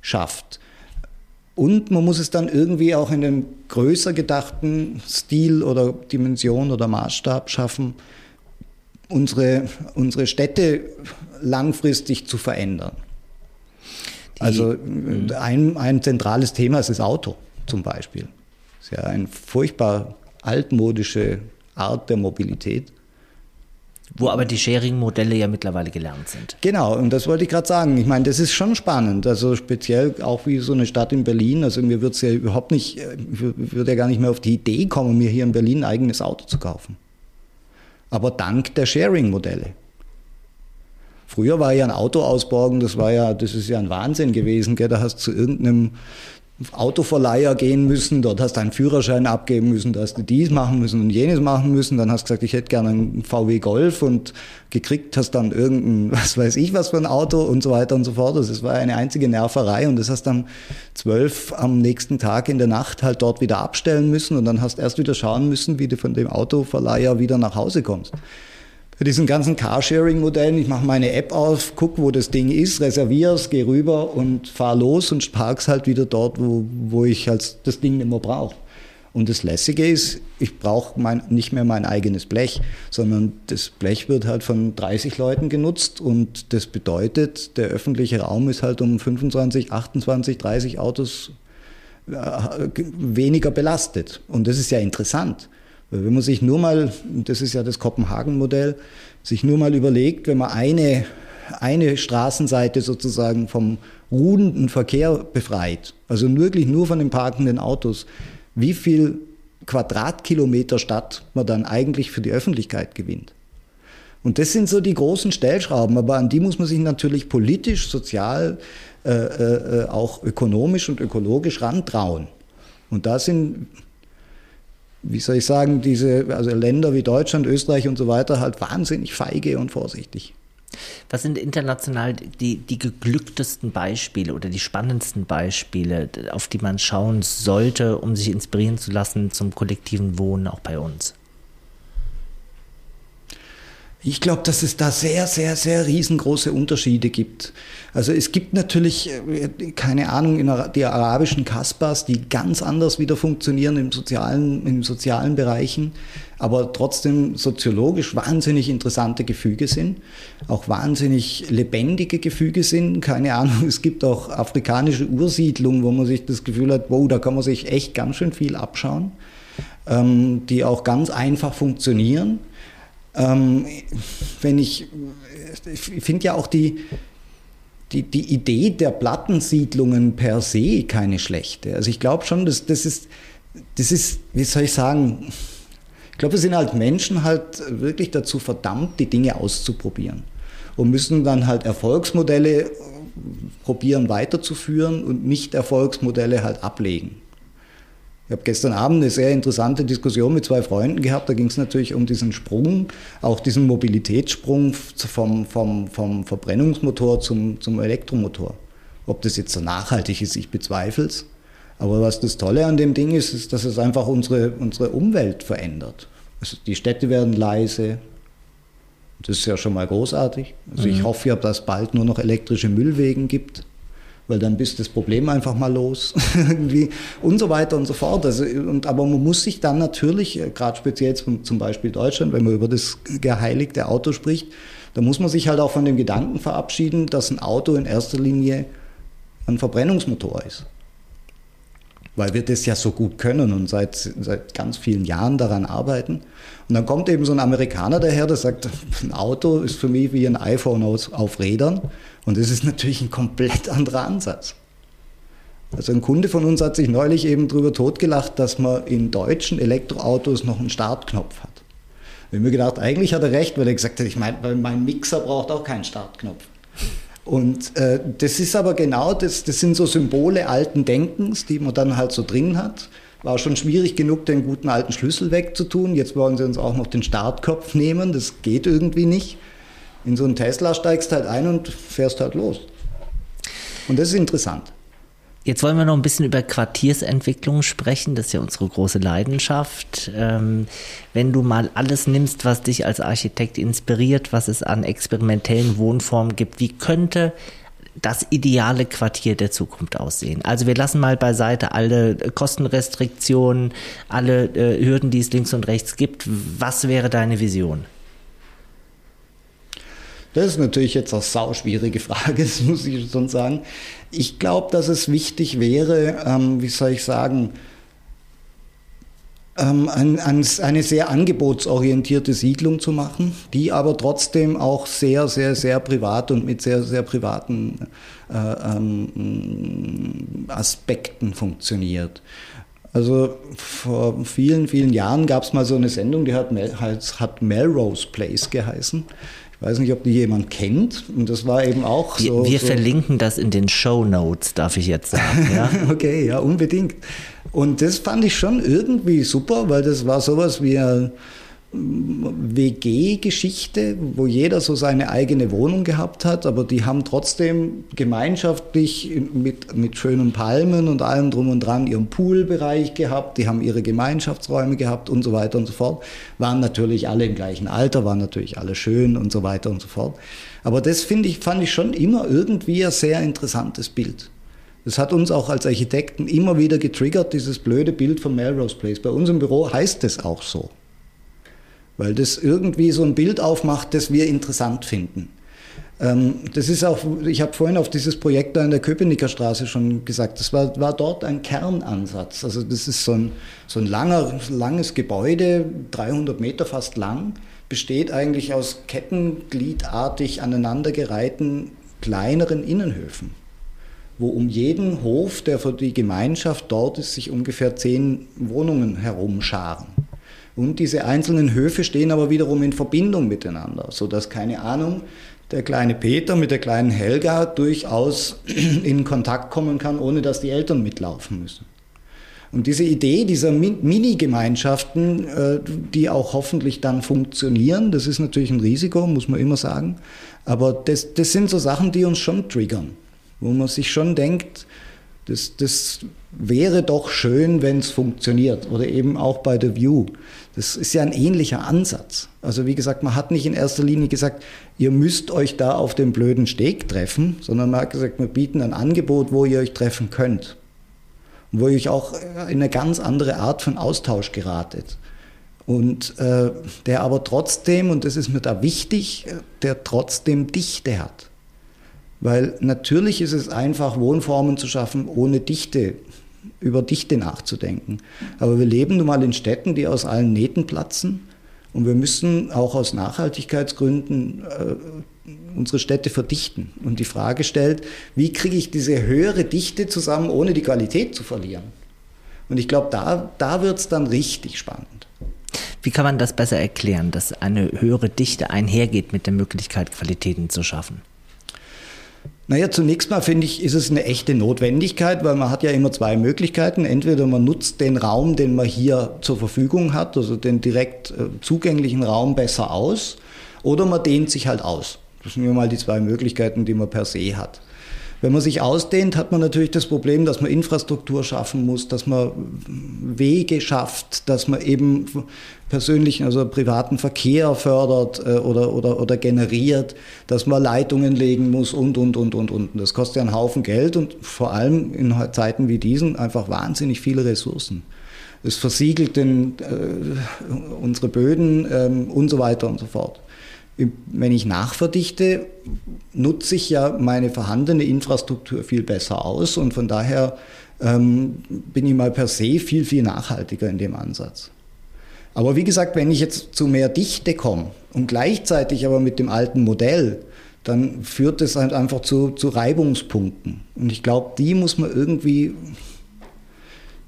schafft. Und man muss es dann irgendwie auch in einem größer gedachten Stil oder Dimension oder Maßstab schaffen, unsere, unsere Städte langfristig zu verändern. Die, also ein, ein zentrales Thema ist das Auto zum Beispiel. Das ist ja eine furchtbar altmodische Art der Mobilität. Wo aber die Sharing-Modelle ja mittlerweile gelernt sind. Genau, und das wollte ich gerade sagen. Ich meine, das ist schon spannend. Also speziell auch wie so eine Stadt in Berlin. Also mir wird es ja überhaupt nicht, ich würde ja gar nicht mehr auf die Idee kommen, mir hier in Berlin ein eigenes Auto zu kaufen. Aber dank der Sharing-Modelle. Früher war ja ein Auto ausborgen, das war ja, das ist ja ein Wahnsinn gewesen. Gell? Da hast du zu irgendeinem Autoverleiher gehen müssen, dort hast du einen Führerschein abgeben müssen, da hast du dies machen müssen und jenes machen müssen, dann hast du gesagt, ich hätte gerne einen VW Golf und gekriegt hast dann irgendein, was weiß ich was für ein Auto und so weiter und so fort. Das war eine einzige Nerverei und das hast dann zwölf am nächsten Tag in der Nacht halt dort wieder abstellen müssen und dann hast erst wieder schauen müssen, wie du von dem Autoverleiher wieder nach Hause kommst diesen ganzen Carsharing-Modellen. Ich mache meine App auf, gucke, wo das Ding ist, reserviere es, gehe rüber und fahre los und parke es halt wieder dort, wo, wo ich halt das Ding nicht mehr brauche. Und das Lässige ist, ich brauche nicht mehr mein eigenes Blech, sondern das Blech wird halt von 30 Leuten genutzt und das bedeutet, der öffentliche Raum ist halt um 25, 28, 30 Autos äh, weniger belastet. Und das ist ja interessant. Wenn man sich nur mal, das ist ja das Kopenhagen-Modell, sich nur mal überlegt, wenn man eine, eine Straßenseite sozusagen vom ruhenden Verkehr befreit, also wirklich nur von den parkenden Autos, wie viel Quadratkilometer Stadt man dann eigentlich für die Öffentlichkeit gewinnt. Und das sind so die großen Stellschrauben, aber an die muss man sich natürlich politisch, sozial, äh, äh, auch ökonomisch und ökologisch rantrauen. Und da sind wie soll ich sagen, diese also Länder wie Deutschland, Österreich und so weiter halt wahnsinnig feige und vorsichtig. Was sind international die, die geglücktesten Beispiele oder die spannendsten Beispiele, auf die man schauen sollte, um sich inspirieren zu lassen zum kollektiven Wohnen auch bei uns? Ich glaube, dass es da sehr, sehr, sehr riesengroße Unterschiede gibt. Also es gibt natürlich, äh, keine Ahnung, in die arabischen Kasbahs, die ganz anders wieder funktionieren im sozialen, in sozialen Bereichen, aber trotzdem soziologisch wahnsinnig interessante Gefüge sind, auch wahnsinnig lebendige Gefüge sind. Keine Ahnung, es gibt auch afrikanische Ursiedlungen, wo man sich das Gefühl hat, wow, da kann man sich echt ganz schön viel abschauen, ähm, die auch ganz einfach funktionieren ähm, wenn ich, ich finde ja auch die, die, die Idee der Plattensiedlungen per se keine schlechte. Also ich glaube schon, dass das ist, das ist, wie soll ich sagen, ich glaube, wir sind halt Menschen halt wirklich dazu verdammt, die Dinge auszuprobieren. Und müssen dann halt Erfolgsmodelle probieren weiterzuführen und nicht Erfolgsmodelle halt ablegen. Ich habe gestern Abend eine sehr interessante Diskussion mit zwei Freunden gehabt. Da ging es natürlich um diesen Sprung, auch diesen Mobilitätssprung vom, vom, vom Verbrennungsmotor zum, zum Elektromotor. Ob das jetzt so nachhaltig ist, ich bezweifle es. Aber was das Tolle an dem Ding ist, ist, dass es einfach unsere, unsere Umwelt verändert. Also die Städte werden leise. Das ist ja schon mal großartig. Also mhm. ich hoffe ja, dass es bald nur noch elektrische Müllwegen gibt weil dann bist das Problem einfach mal los irgendwie und so weiter und so fort. Also, und, aber man muss sich dann natürlich, äh, gerade speziell zum, zum Beispiel Deutschland, wenn man über das geheiligte Auto spricht, da muss man sich halt auch von dem Gedanken verabschieden, dass ein Auto in erster Linie ein Verbrennungsmotor ist. Weil wir das ja so gut können und seit, seit ganz vielen Jahren daran arbeiten. Und dann kommt eben so ein Amerikaner daher, der sagt, ein Auto ist für mich wie ein iPhone auf, auf Rädern. Und das ist natürlich ein komplett anderer Ansatz. Also ein Kunde von uns hat sich neulich eben darüber totgelacht, dass man in deutschen Elektroautos noch einen Startknopf hat. Ich habe mir gedacht, eigentlich hat er recht, weil er gesagt hat, ich meine, mein Mixer braucht auch keinen Startknopf. Und äh, das ist aber genau, das, das sind so Symbole alten Denkens, die man dann halt so drin hat. War schon schwierig genug, den guten alten Schlüssel wegzutun. Jetzt wollen sie uns auch noch den Startkopf nehmen. Das geht irgendwie nicht in so einen Tesla steigst halt ein und fährst halt los. Und das ist interessant. Jetzt wollen wir noch ein bisschen über Quartiersentwicklung sprechen. Das ist ja unsere große Leidenschaft. Ähm, wenn du mal alles nimmst, was dich als Architekt inspiriert, was es an experimentellen Wohnformen gibt, wie könnte das ideale Quartier der Zukunft aussehen? Also wir lassen mal beiseite alle Kostenrestriktionen, alle äh, Hürden, die es links und rechts gibt. Was wäre deine Vision? Das ist natürlich jetzt eine sauschwierige Frage, das muss ich schon sagen. Ich glaube, dass es wichtig wäre, ähm, wie soll ich sagen, ähm, ein, ein, eine sehr angebotsorientierte Siedlung zu machen, die aber trotzdem auch sehr, sehr, sehr privat und mit sehr, sehr privaten äh, ähm, Aspekten funktioniert. Also vor vielen, vielen Jahren gab es mal so eine Sendung, die hat, Mel, hat Melrose Place geheißen weiß nicht, ob die jemand kennt. Und das war eben auch so. Wir, wir so verlinken das in den Show Notes, darf ich jetzt sagen. Ja? okay, ja, unbedingt. Und das fand ich schon irgendwie super, weil das war sowas wie ein WG-Geschichte, wo jeder so seine eigene Wohnung gehabt hat, aber die haben trotzdem gemeinschaftlich mit, mit schönen Palmen und allem drum und dran ihren Poolbereich gehabt, die haben ihre Gemeinschaftsräume gehabt und so weiter und so fort. Waren natürlich alle im gleichen Alter, waren natürlich alle schön und so weiter und so fort. Aber das finde ich, fand ich schon immer irgendwie ein sehr interessantes Bild. Das hat uns auch als Architekten immer wieder getriggert, dieses blöde Bild von Melrose Place. Bei uns im Büro heißt es auch so weil das irgendwie so ein Bild aufmacht, das wir interessant finden. Ähm, das ist auch, ich habe vorhin auf dieses Projekt da in der Köpenicker Straße schon gesagt, das war, war dort ein Kernansatz. Also das ist so ein, so ein langer, langes Gebäude, 300 Meter fast lang, besteht eigentlich aus kettengliedartig aneinandergereihten kleineren Innenhöfen, wo um jeden Hof, der für die Gemeinschaft dort ist, sich ungefähr zehn Wohnungen herumscharen. Und diese einzelnen Höfe stehen aber wiederum in Verbindung miteinander, sodass, keine Ahnung, der kleine Peter mit der kleinen Helga durchaus in Kontakt kommen kann, ohne dass die Eltern mitlaufen müssen. Und diese Idee dieser Mini-Gemeinschaften, äh, die auch hoffentlich dann funktionieren, das ist natürlich ein Risiko, muss man immer sagen. Aber das, das sind so Sachen, die uns schon triggern, wo man sich schon denkt, das, das wäre doch schön, wenn es funktioniert. Oder eben auch bei der View. Das ist ja ein ähnlicher Ansatz. Also wie gesagt, man hat nicht in erster Linie gesagt, ihr müsst euch da auf dem blöden Steg treffen, sondern man hat gesagt, wir bieten ein Angebot, wo ihr euch treffen könnt. Und wo ihr euch auch in eine ganz andere Art von Austausch geratet. Und äh, der aber trotzdem, und das ist mir da wichtig, der trotzdem Dichte hat. Weil natürlich ist es einfach, Wohnformen zu schaffen, ohne Dichte über Dichte nachzudenken. Aber wir leben nun mal in Städten, die aus allen Nähten platzen. Und wir müssen auch aus Nachhaltigkeitsgründen äh, unsere Städte verdichten. Und die Frage stellt, wie kriege ich diese höhere Dichte zusammen, ohne die Qualität zu verlieren? Und ich glaube, da, da wird es dann richtig spannend. Wie kann man das besser erklären, dass eine höhere Dichte einhergeht mit der Möglichkeit, Qualitäten zu schaffen? Naja, zunächst mal finde ich, ist es eine echte Notwendigkeit, weil man hat ja immer zwei Möglichkeiten. Entweder man nutzt den Raum, den man hier zur Verfügung hat, also den direkt äh, zugänglichen Raum besser aus, oder man dehnt sich halt aus. Das sind ja mal die zwei Möglichkeiten, die man per se hat. Wenn man sich ausdehnt, hat man natürlich das Problem, dass man Infrastruktur schaffen muss, dass man Wege schafft, dass man eben persönlichen, also privaten Verkehr fördert äh, oder, oder, oder generiert, dass man Leitungen legen muss und, und, und, und, und. Das kostet ja einen Haufen Geld und vor allem in Zeiten wie diesen einfach wahnsinnig viele Ressourcen. Es versiegelt den, äh, unsere Böden ähm, und so weiter und so fort wenn ich nachverdichte, nutze ich ja meine vorhandene Infrastruktur viel besser aus und von daher ähm, bin ich mal per se viel, viel nachhaltiger in dem Ansatz. Aber wie gesagt, wenn ich jetzt zu mehr Dichte komme und gleichzeitig aber mit dem alten Modell, dann führt es halt einfach zu, zu Reibungspunkten. Und ich glaube, die muss man irgendwie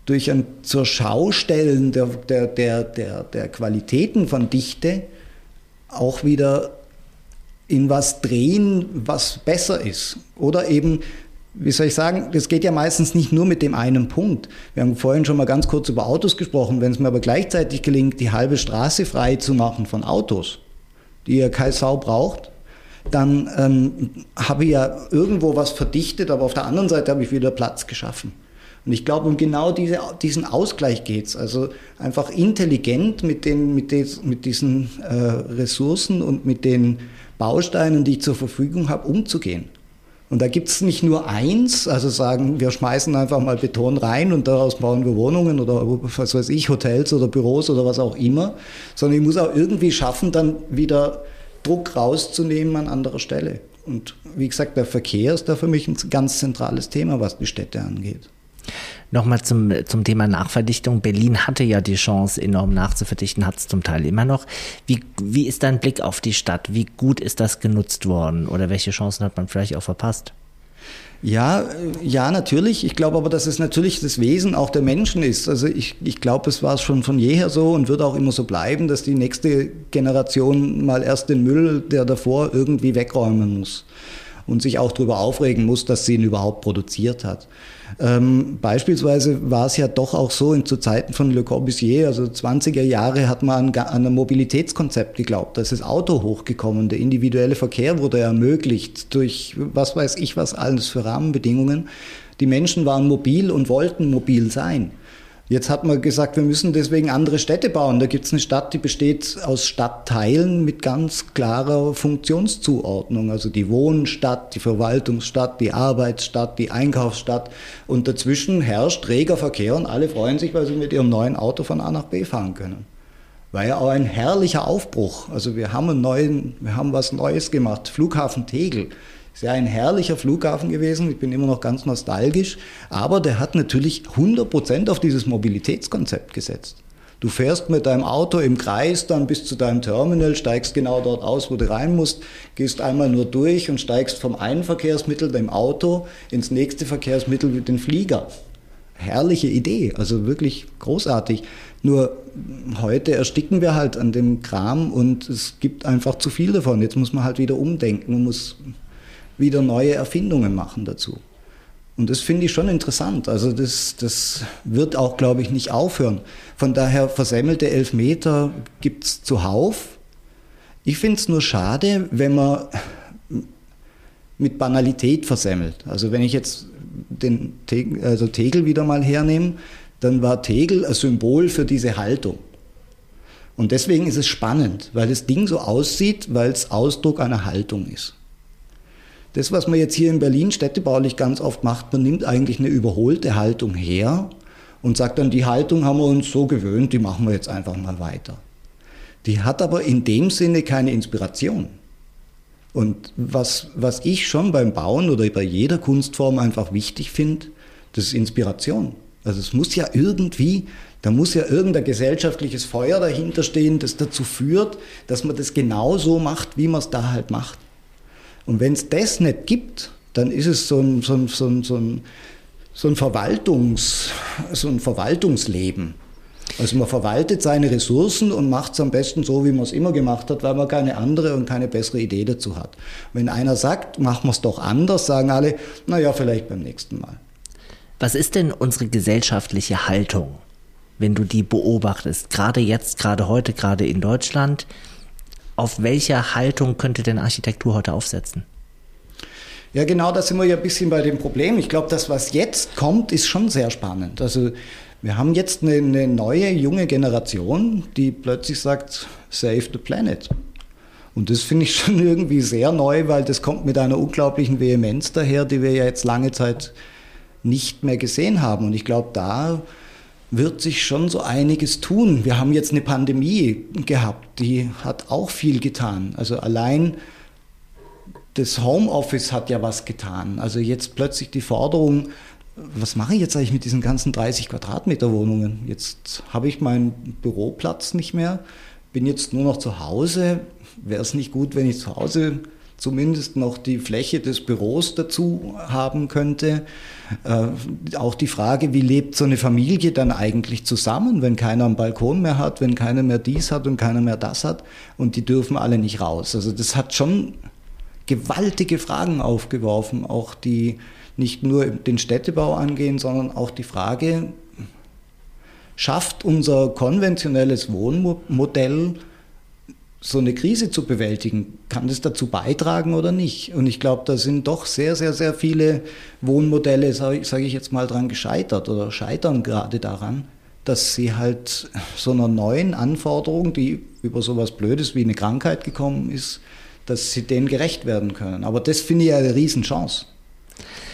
durch ein zur Schaustellen der, der, der, der, der Qualitäten von Dichte auch wieder in was drehen, was besser ist. Oder eben, wie soll ich sagen, das geht ja meistens nicht nur mit dem einen Punkt. Wir haben vorhin schon mal ganz kurz über Autos gesprochen. Wenn es mir aber gleichzeitig gelingt, die halbe Straße frei zu machen von Autos, die ja keine Sau braucht, dann ähm, habe ich ja irgendwo was verdichtet, aber auf der anderen Seite habe ich wieder Platz geschaffen. Und ich glaube, um genau diese, diesen Ausgleich geht es. Also einfach intelligent mit, den, mit, des, mit diesen äh, Ressourcen und mit den Bausteinen, die ich zur Verfügung habe, umzugehen. Und da gibt es nicht nur eins, also sagen, wir schmeißen einfach mal Beton rein und daraus bauen wir Wohnungen oder was weiß ich, Hotels oder Büros oder was auch immer, sondern ich muss auch irgendwie schaffen, dann wieder Druck rauszunehmen an anderer Stelle. Und wie gesagt, der Verkehr ist da für mich ein ganz zentrales Thema, was die Städte angeht. Nochmal zum, zum Thema Nachverdichtung. Berlin hatte ja die Chance, enorm nachzuverdichten, hat es zum Teil immer noch. Wie, wie ist dein Blick auf die Stadt? Wie gut ist das genutzt worden? Oder welche Chancen hat man vielleicht auch verpasst? Ja, äh, ja, natürlich. Ich glaube aber, dass es natürlich das Wesen auch der Menschen ist. Also ich, ich glaube, es war schon von jeher so und wird auch immer so bleiben, dass die nächste Generation mal erst den Müll, der davor irgendwie wegräumen muss und sich auch darüber aufregen muss, dass sie ihn überhaupt produziert hat. Ähm, beispielsweise war es ja doch auch so, in, zu Zeiten von Le Corbusier, also 20er Jahre, hat man an, an ein Mobilitätskonzept geglaubt. Da ist das Auto hochgekommen, der individuelle Verkehr wurde ermöglicht durch was weiß ich was alles für Rahmenbedingungen. Die Menschen waren mobil und wollten mobil sein. Jetzt hat man gesagt, wir müssen deswegen andere Städte bauen. Da gibt es eine Stadt, die besteht aus Stadtteilen mit ganz klarer Funktionszuordnung. Also die Wohnstadt, die Verwaltungsstadt, die Arbeitsstadt, die Einkaufsstadt. Und dazwischen herrscht reger Verkehr und alle freuen sich, weil sie mit ihrem neuen Auto von A nach B fahren können. War ja auch ein herrlicher Aufbruch. Also wir haben, einen neuen, wir haben was Neues gemacht. Flughafen Tegel ist ja ein herrlicher Flughafen gewesen. Ich bin immer noch ganz nostalgisch. Aber der hat natürlich 100 Prozent auf dieses Mobilitätskonzept gesetzt. Du fährst mit deinem Auto im Kreis dann bis zu deinem Terminal, steigst genau dort aus, wo du rein musst, gehst einmal nur durch und steigst vom einen Verkehrsmittel, dem Auto, ins nächste Verkehrsmittel mit dem Flieger. Herrliche Idee, also wirklich großartig. Nur heute ersticken wir halt an dem Kram und es gibt einfach zu viel davon. Jetzt muss man halt wieder umdenken, man muss wieder neue Erfindungen machen dazu. Und das finde ich schon interessant. Also das, das wird auch, glaube ich, nicht aufhören. Von daher versemmelte Elfmeter gibt es zuhauf. Ich finde es nur schade, wenn man mit Banalität versemmelt. Also wenn ich jetzt den Tegel, also Tegel wieder mal hernehme, dann war Tegel ein Symbol für diese Haltung. Und deswegen ist es spannend, weil das Ding so aussieht, weil es Ausdruck einer Haltung ist. Das, was man jetzt hier in Berlin städtebaulich ganz oft macht, man nimmt eigentlich eine überholte Haltung her und sagt dann, die Haltung haben wir uns so gewöhnt, die machen wir jetzt einfach mal weiter. Die hat aber in dem Sinne keine Inspiration. Und was, was ich schon beim Bauen oder bei jeder Kunstform einfach wichtig finde, das ist Inspiration. Also es muss ja irgendwie, da muss ja irgendein gesellschaftliches Feuer dahinter stehen, das dazu führt, dass man das genau so macht, wie man es da halt macht. Und wenn es das nicht gibt, dann ist es so ein, so ein, so ein, so ein, so ein, Verwaltungs, so ein Verwaltungsleben. Also man verwaltet seine Ressourcen und macht es am besten so, wie man es immer gemacht hat, weil man keine andere und keine bessere Idee dazu hat. Wenn einer sagt, machen wir es doch anders, sagen alle, naja, vielleicht beim nächsten Mal. Was ist denn unsere gesellschaftliche Haltung, wenn du die beobachtest, gerade jetzt, gerade heute, gerade in Deutschland? Auf welcher Haltung könnte denn Architektur heute aufsetzen? Ja, genau, da sind wir ja ein bisschen bei dem Problem. Ich glaube, das, was jetzt kommt, ist schon sehr spannend. Also wir haben jetzt eine, eine neue, junge Generation, die plötzlich sagt, save the planet. Und das finde ich schon irgendwie sehr neu, weil das kommt mit einer unglaublichen Vehemenz daher, die wir ja jetzt lange Zeit nicht mehr gesehen haben. Und ich glaube, da wird sich schon so einiges tun. Wir haben jetzt eine Pandemie gehabt, die hat auch viel getan. Also allein das Homeoffice hat ja was getan. Also jetzt plötzlich die Forderung, was mache ich jetzt eigentlich mit diesen ganzen 30 Quadratmeter Wohnungen? Jetzt habe ich meinen Büroplatz nicht mehr, bin jetzt nur noch zu Hause. Wäre es nicht gut, wenn ich zu Hause zumindest noch die Fläche des Büros dazu haben könnte. Äh, auch die Frage, wie lebt so eine Familie dann eigentlich zusammen, wenn keiner einen Balkon mehr hat, wenn keiner mehr dies hat und keiner mehr das hat und die dürfen alle nicht raus. Also das hat schon gewaltige Fragen aufgeworfen, auch die nicht nur den Städtebau angehen, sondern auch die Frage, schafft unser konventionelles Wohnmodell so eine Krise zu bewältigen, kann das dazu beitragen oder nicht? Und ich glaube, da sind doch sehr, sehr, sehr viele Wohnmodelle, sage sag ich jetzt mal, dran gescheitert oder scheitern gerade daran, dass sie halt so einer neuen Anforderung, die über sowas Blödes wie eine Krankheit gekommen ist, dass sie denen gerecht werden können. Aber das finde ich eine Riesenchance.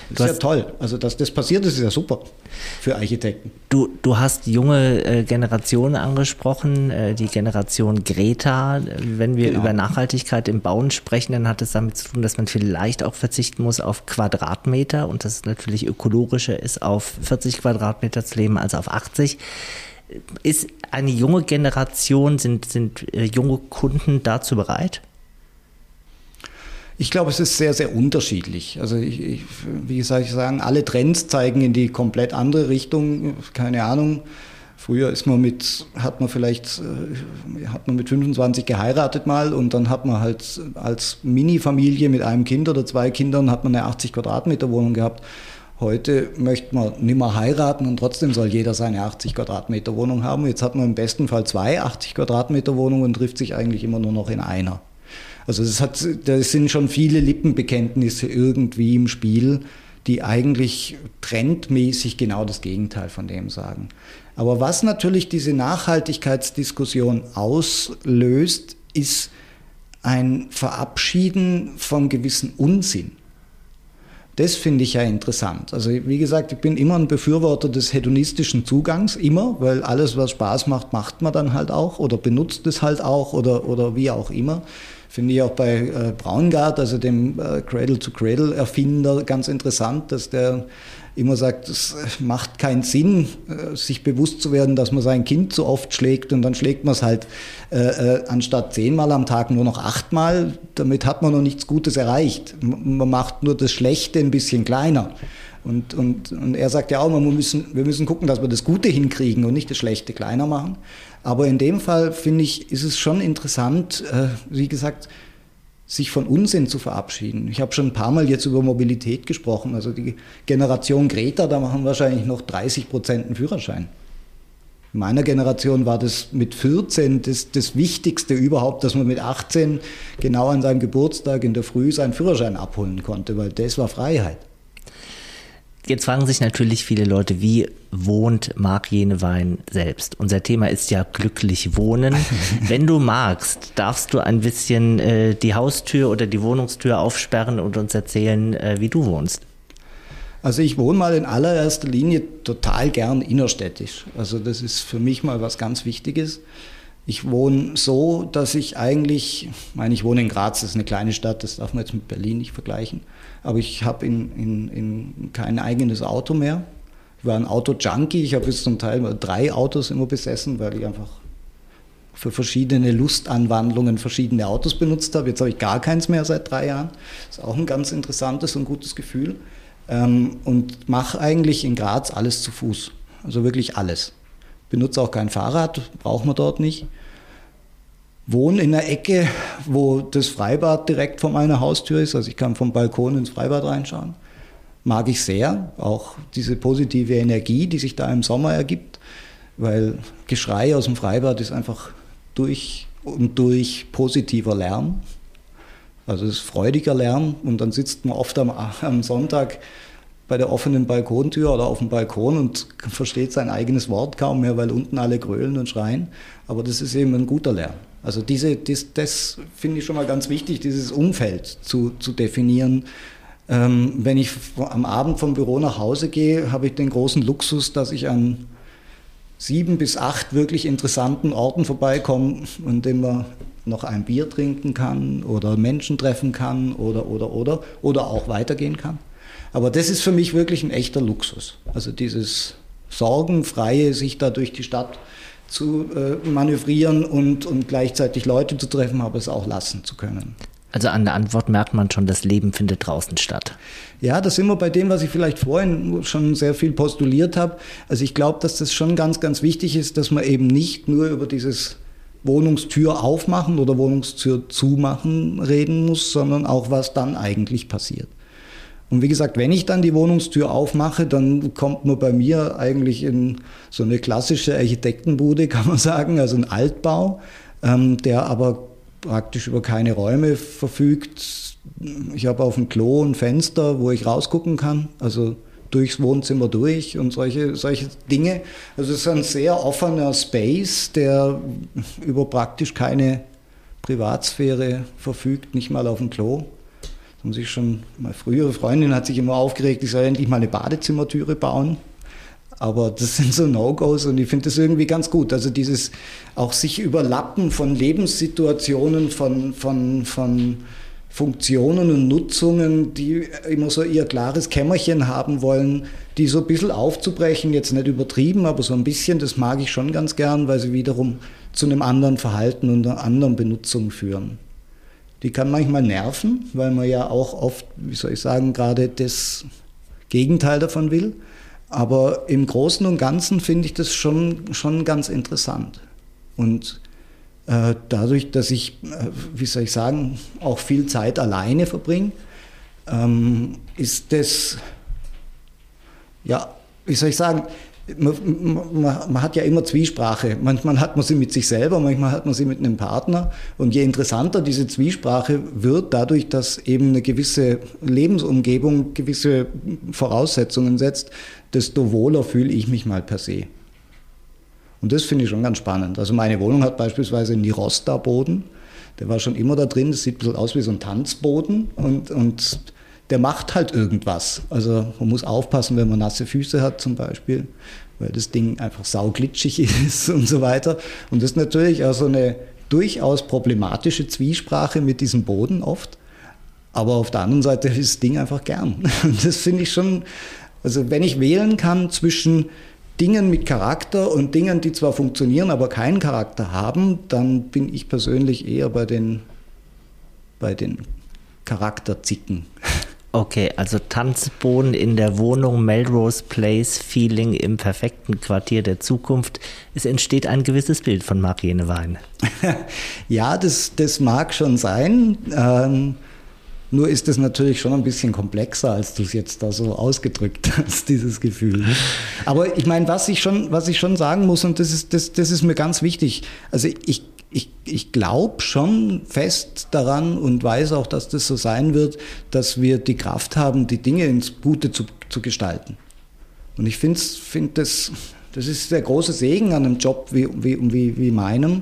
Das ist ja toll. Also, dass das passiert ist, ist ja super für Architekten. Du, du hast junge äh, Generationen angesprochen, äh, die Generation Greta. Wenn wir genau. über Nachhaltigkeit im Bauen sprechen, dann hat es damit zu tun, dass man vielleicht auch verzichten muss auf Quadratmeter und dass es natürlich ökologischer ist, auf 40 Quadratmeter zu leben als auf 80. Ist eine junge Generation, sind, sind äh, junge Kunden dazu bereit? Ich glaube, es ist sehr, sehr unterschiedlich. Also ich, ich, wie soll ich sagen, alle Trends zeigen in die komplett andere Richtung. Keine Ahnung. Früher ist man mit, hat man vielleicht, äh, hat man mit 25 geheiratet mal und dann hat man halt als Mini-Familie mit einem Kind oder zwei Kindern hat man eine 80 Quadratmeter Wohnung gehabt. Heute möchte man nicht mehr heiraten und trotzdem soll jeder seine 80 Quadratmeter Wohnung haben. Jetzt hat man im besten Fall zwei 80 Quadratmeter Wohnungen und trifft sich eigentlich immer nur noch in einer. Also das, hat, das sind schon viele Lippenbekenntnisse irgendwie im Spiel, die eigentlich trendmäßig genau das Gegenteil von dem sagen. Aber was natürlich diese Nachhaltigkeitsdiskussion auslöst, ist ein Verabschieden von gewissen Unsinn. Das finde ich ja interessant. Also wie gesagt, ich bin immer ein Befürworter des hedonistischen Zugangs, immer, weil alles, was Spaß macht, macht man dann halt auch oder benutzt es halt auch oder, oder wie auch immer. Finde ich auch bei äh, Braungart, also dem äh, Cradle-to-Cradle-Erfinder, ganz interessant, dass der immer sagt, es macht keinen Sinn, äh, sich bewusst zu werden, dass man sein Kind so oft schlägt und dann schlägt man es halt äh, äh, anstatt zehnmal am Tag nur noch achtmal. Damit hat man noch nichts Gutes erreicht. Man macht nur das Schlechte ein bisschen kleiner. Und, und, und er sagt ja auch, wir müssen, wir müssen gucken, dass wir das Gute hinkriegen und nicht das Schlechte kleiner machen. Aber in dem Fall finde ich, ist es schon interessant, äh, wie gesagt, sich von Unsinn zu verabschieden. Ich habe schon ein paar Mal jetzt über Mobilität gesprochen. Also die Generation Greta, da machen wahrscheinlich noch 30 Prozent einen Führerschein. In meiner Generation war das mit 14 das, das Wichtigste überhaupt, dass man mit 18 genau an seinem Geburtstag in der Früh seinen Führerschein abholen konnte, weil das war Freiheit. Jetzt fragen sich natürlich viele Leute, wie wohnt Marc Jenewein selbst? Unser Thema ist ja glücklich wohnen. Wenn du magst, darfst du ein bisschen äh, die Haustür oder die Wohnungstür aufsperren und uns erzählen, äh, wie du wohnst. Also ich wohne mal in allererster Linie total gern innerstädtisch. Also das ist für mich mal was ganz Wichtiges. Ich wohne so, dass ich eigentlich, ich meine, ich wohne in Graz, das ist eine kleine Stadt, das darf man jetzt mit Berlin nicht vergleichen, aber ich habe in, in, in kein eigenes Auto mehr. Ich war ein Auto-Junkie, ich habe jetzt zum Teil drei Autos immer besessen, weil ich einfach für verschiedene Lustanwandlungen verschiedene Autos benutzt habe. Jetzt habe ich gar keins mehr seit drei Jahren. Das ist auch ein ganz interessantes und gutes Gefühl. Ähm, und mache eigentlich in Graz alles zu Fuß. Also wirklich alles benutze auch kein Fahrrad, braucht man dort nicht. Wohne in einer Ecke, wo das Freibad direkt vor meiner Haustür ist, also ich kann vom Balkon ins Freibad reinschauen. Mag ich sehr, auch diese positive Energie, die sich da im Sommer ergibt, weil Geschrei aus dem Freibad ist einfach durch und durch positiver Lärm. Also es ist freudiger Lärm und dann sitzt man oft am, am Sonntag bei der offenen Balkontür oder auf dem Balkon und versteht sein eigenes Wort kaum mehr, weil unten alle grölen und schreien. Aber das ist eben ein guter Lärm. Also diese, das, das finde ich schon mal ganz wichtig, dieses Umfeld zu, zu definieren. Ähm, wenn ich am Abend vom Büro nach Hause gehe, habe ich den großen Luxus, dass ich an sieben bis acht wirklich interessanten Orten vorbeikomme, an denen man noch ein Bier trinken kann oder Menschen treffen kann oder, oder, oder, oder auch weitergehen kann. Aber das ist für mich wirklich ein echter Luxus. Also dieses sorgenfreie, sich da durch die Stadt zu äh, manövrieren und, und gleichzeitig Leute zu treffen, aber es auch lassen zu können. Also an der Antwort merkt man schon, das Leben findet draußen statt. Ja, das sind wir bei dem, was ich vielleicht vorhin schon sehr viel postuliert habe. Also ich glaube, dass das schon ganz, ganz wichtig ist, dass man eben nicht nur über dieses Wohnungstür aufmachen oder Wohnungstür zumachen reden muss, sondern auch, was dann eigentlich passiert. Und wie gesagt, wenn ich dann die Wohnungstür aufmache, dann kommt man bei mir eigentlich in so eine klassische Architektenbude, kann man sagen, also ein Altbau, ähm, der aber praktisch über keine Räume verfügt. Ich habe auf dem Klo ein Fenster, wo ich rausgucken kann, also durchs Wohnzimmer durch und solche, solche Dinge. Also es ist ein sehr offener Space, der über praktisch keine Privatsphäre verfügt, nicht mal auf dem Klo haben sich schon, meine frühere Freundin hat sich immer aufgeregt, ich soll endlich mal eine Badezimmertüre bauen. Aber das sind so No-Gos und ich finde das irgendwie ganz gut. Also dieses auch sich überlappen von Lebenssituationen, von, von, von Funktionen und Nutzungen, die immer so ihr klares Kämmerchen haben wollen, die so ein bisschen aufzubrechen, jetzt nicht übertrieben, aber so ein bisschen, das mag ich schon ganz gern, weil sie wiederum zu einem anderen Verhalten und einer anderen Benutzung führen. Die kann manchmal nerven, weil man ja auch oft, wie soll ich sagen, gerade das Gegenteil davon will. Aber im Großen und Ganzen finde ich das schon, schon ganz interessant. Und äh, dadurch, dass ich, äh, wie soll ich sagen, auch viel Zeit alleine verbringe, ähm, ist das, ja, wie soll ich sagen, man, man, man, hat ja immer Zwiesprache. Manchmal hat man sie mit sich selber, manchmal hat man sie mit einem Partner. Und je interessanter diese Zwiesprache wird, dadurch, dass eben eine gewisse Lebensumgebung gewisse Voraussetzungen setzt, desto wohler fühle ich mich mal per se. Und das finde ich schon ganz spannend. Also meine Wohnung hat beispielsweise einen Nirosta-Boden. Der war schon immer da drin. Das sieht ein bisschen aus wie so ein Tanzboden. Und, und der macht halt irgendwas. Also man muss aufpassen, wenn man nasse Füße hat zum Beispiel, weil das Ding einfach sauglitschig ist und so weiter. Und das ist natürlich auch so eine durchaus problematische Zwiesprache mit diesem Boden oft. Aber auf der anderen Seite ist das Ding einfach gern. Und das finde ich schon, also wenn ich wählen kann zwischen Dingen mit Charakter und Dingen, die zwar funktionieren, aber keinen Charakter haben, dann bin ich persönlich eher bei den, bei den Charakterzicken. Okay, also Tanzboden in der Wohnung, Melrose Place, Feeling im perfekten Quartier der Zukunft. Es entsteht ein gewisses Bild von Mariene Wein. ja, das, das mag schon sein. Ähm, nur ist es natürlich schon ein bisschen komplexer, als du es jetzt da so ausgedrückt hast, dieses Gefühl. Aber ich meine, was ich schon, was ich schon sagen muss, und das ist, das, das ist mir ganz wichtig. Also ich ich, ich glaube schon fest daran und weiß auch, dass das so sein wird, dass wir die Kraft haben, die Dinge ins Gute zu, zu gestalten. Und ich finde find das, das ist der große Segen an einem Job wie, wie, wie, wie meinem,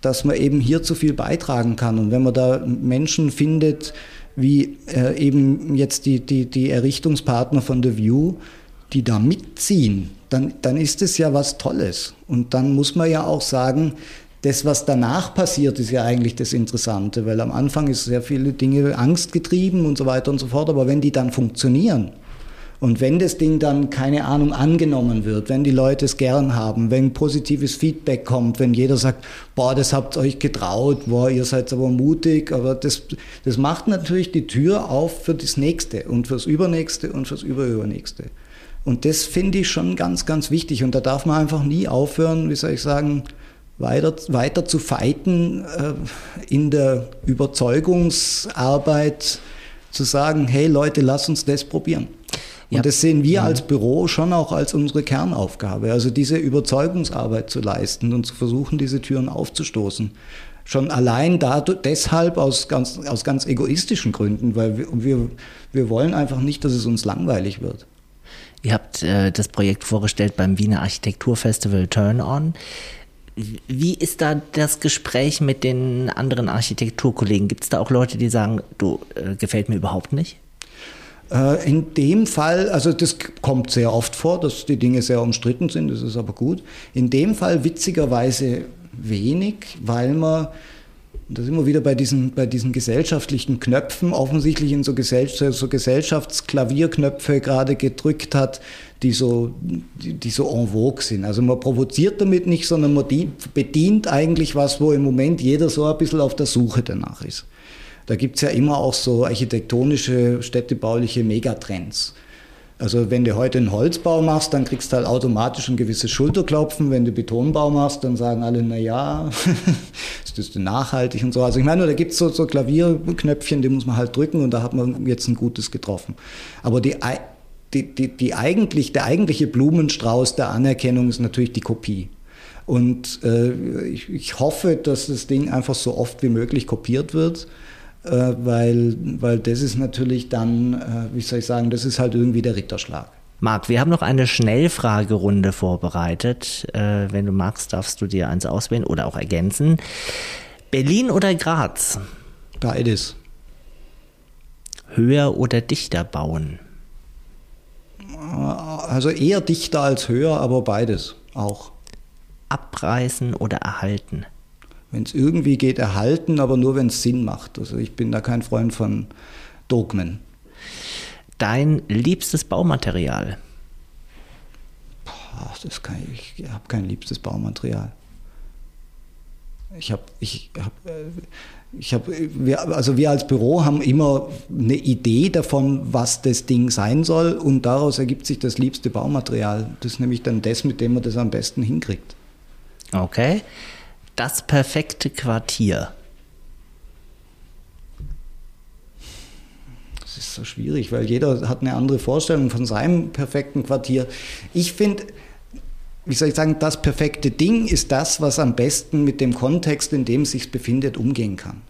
dass man eben hier zu viel beitragen kann. Und wenn man da Menschen findet, wie äh, eben jetzt die, die, die Errichtungspartner von The View, die da mitziehen, dann, dann ist es ja was Tolles. Und dann muss man ja auch sagen, das, was danach passiert, ist ja eigentlich das Interessante, weil am Anfang ist sehr viele Dinge angstgetrieben und so weiter und so fort, aber wenn die dann funktionieren und wenn das Ding dann, keine Ahnung, angenommen wird, wenn die Leute es gern haben, wenn positives Feedback kommt, wenn jeder sagt, boah, das habt ihr euch getraut, boah, ihr seid aber mutig, aber das, das macht natürlich die Tür auf für das Nächste und fürs Übernächste und fürs Überübernächste. Und das finde ich schon ganz, ganz wichtig. Und da darf man einfach nie aufhören, wie soll ich sagen, weiter, weiter zu fighten äh, in der Überzeugungsarbeit, zu sagen, hey Leute, lass uns das probieren. Und ja. das sehen wir mhm. als Büro schon auch als unsere Kernaufgabe, also diese Überzeugungsarbeit zu leisten und zu versuchen, diese Türen aufzustoßen. Schon allein da, deshalb aus ganz, aus ganz egoistischen Gründen, weil wir, wir, wir wollen einfach nicht, dass es uns langweilig wird. Ihr habt äh, das Projekt vorgestellt beim Wiener Architekturfestival Turn On. Wie ist da das Gespräch mit den anderen Architekturkollegen? Gibt es da auch Leute, die sagen, du äh, gefällt mir überhaupt nicht? Äh, in dem Fall, also das kommt sehr oft vor, dass die Dinge sehr umstritten sind, das ist aber gut. In dem Fall witzigerweise wenig, weil man da sind wir wieder bei diesen, bei diesen gesellschaftlichen Knöpfen, offensichtlich in so, Gesell so Gesellschaftsklavierknöpfe gerade gedrückt hat, die so, die, die, so en vogue sind. Also man provoziert damit nicht, sondern man bedient eigentlich was, wo im Moment jeder so ein bisschen auf der Suche danach ist. Da gibt es ja immer auch so architektonische, städtebauliche Megatrends. Also wenn du heute einen Holzbau machst, dann kriegst du halt automatisch ein gewisses Schulterklopfen. Wenn du Betonbau machst, dann sagen alle, na ja, ist das denn nachhaltig und so. Also ich meine, da gibt es so, so Klavierknöpfchen, die muss man halt drücken und da hat man jetzt ein gutes getroffen. Aber die, die, die, die eigentlich, der eigentliche Blumenstrauß der Anerkennung ist natürlich die Kopie. Und äh, ich, ich hoffe, dass das Ding einfach so oft wie möglich kopiert wird weil, weil das ist natürlich dann, äh, wie soll ich sagen, das ist halt irgendwie der Ritterschlag. Marc, wir haben noch eine Schnellfragerunde vorbereitet. Äh, wenn du magst, darfst du dir eins auswählen oder auch ergänzen. Berlin oder Graz? Beides. Höher oder dichter bauen? Also eher dichter als höher, aber beides auch. Abreißen oder erhalten? Wenn es irgendwie geht, erhalten, aber nur wenn es Sinn macht. Also ich bin da kein Freund von Dogmen. Dein liebstes Baumaterial? Boah, das kann ich, ich habe kein liebstes Baumaterial. Ich habe, ich habe, ich habe, wir, also wir als Büro haben immer eine Idee davon, was das Ding sein soll und daraus ergibt sich das liebste Baumaterial. Das ist nämlich dann das, mit dem man das am besten hinkriegt. Okay das perfekte Quartier? Das ist so schwierig, weil jeder hat eine andere Vorstellung von seinem perfekten Quartier. Ich finde, wie soll ich sagen, das perfekte Ding ist das, was am besten mit dem Kontext, in dem es sich befindet, umgehen kann.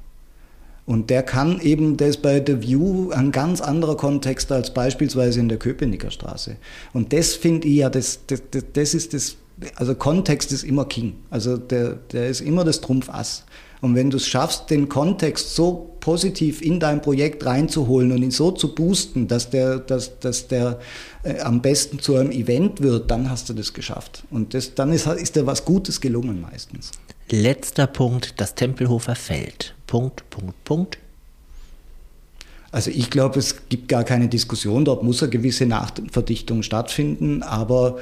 Und der kann eben, das bei The View ein ganz anderer Kontext als beispielsweise in der Köpenicker Straße. Und das finde ich ja, das, das, das ist das also Kontext ist immer King. Also der, der ist immer das Trumpfass. Und wenn du es schaffst, den Kontext so positiv in dein Projekt reinzuholen und ihn so zu boosten, dass der, dass, dass der äh, am besten zu einem Event wird, dann hast du das geschafft. Und das, dann ist, ist dir was Gutes gelungen meistens. Letzter Punkt, das Tempelhofer Feld. Punkt, Punkt, Punkt. Also ich glaube, es gibt gar keine Diskussion, dort muss eine gewisse Nachverdichtung stattfinden, aber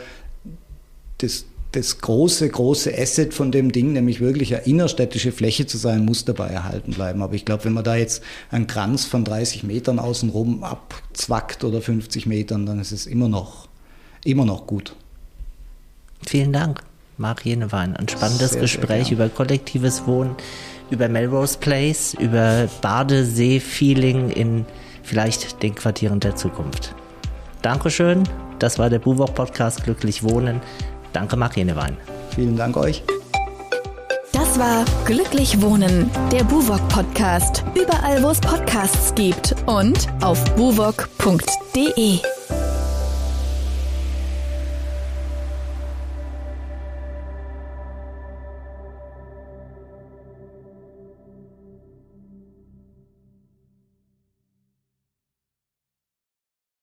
das, das große, große Asset von dem Ding, nämlich wirklich eine innerstädtische Fläche zu sein, muss dabei erhalten bleiben. Aber ich glaube, wenn man da jetzt einen Kranz von 30 Metern außenrum abzwackt oder 50 Metern, dann ist es immer noch, immer noch gut. Vielen Dank, Marc Jenewein. Ein spannendes sehr, Gespräch sehr über kollektives Wohnen, über Melrose Place, über Badesee-Feeling in vielleicht den Quartieren der Zukunft. Dankeschön. Das war der Buwok Podcast Glücklich Wohnen. Danke, Marc Jenewein. Vielen Dank euch. Das war Glücklich Wohnen, der Buwok Podcast. Überall, wo es Podcasts gibt und auf buwok.de.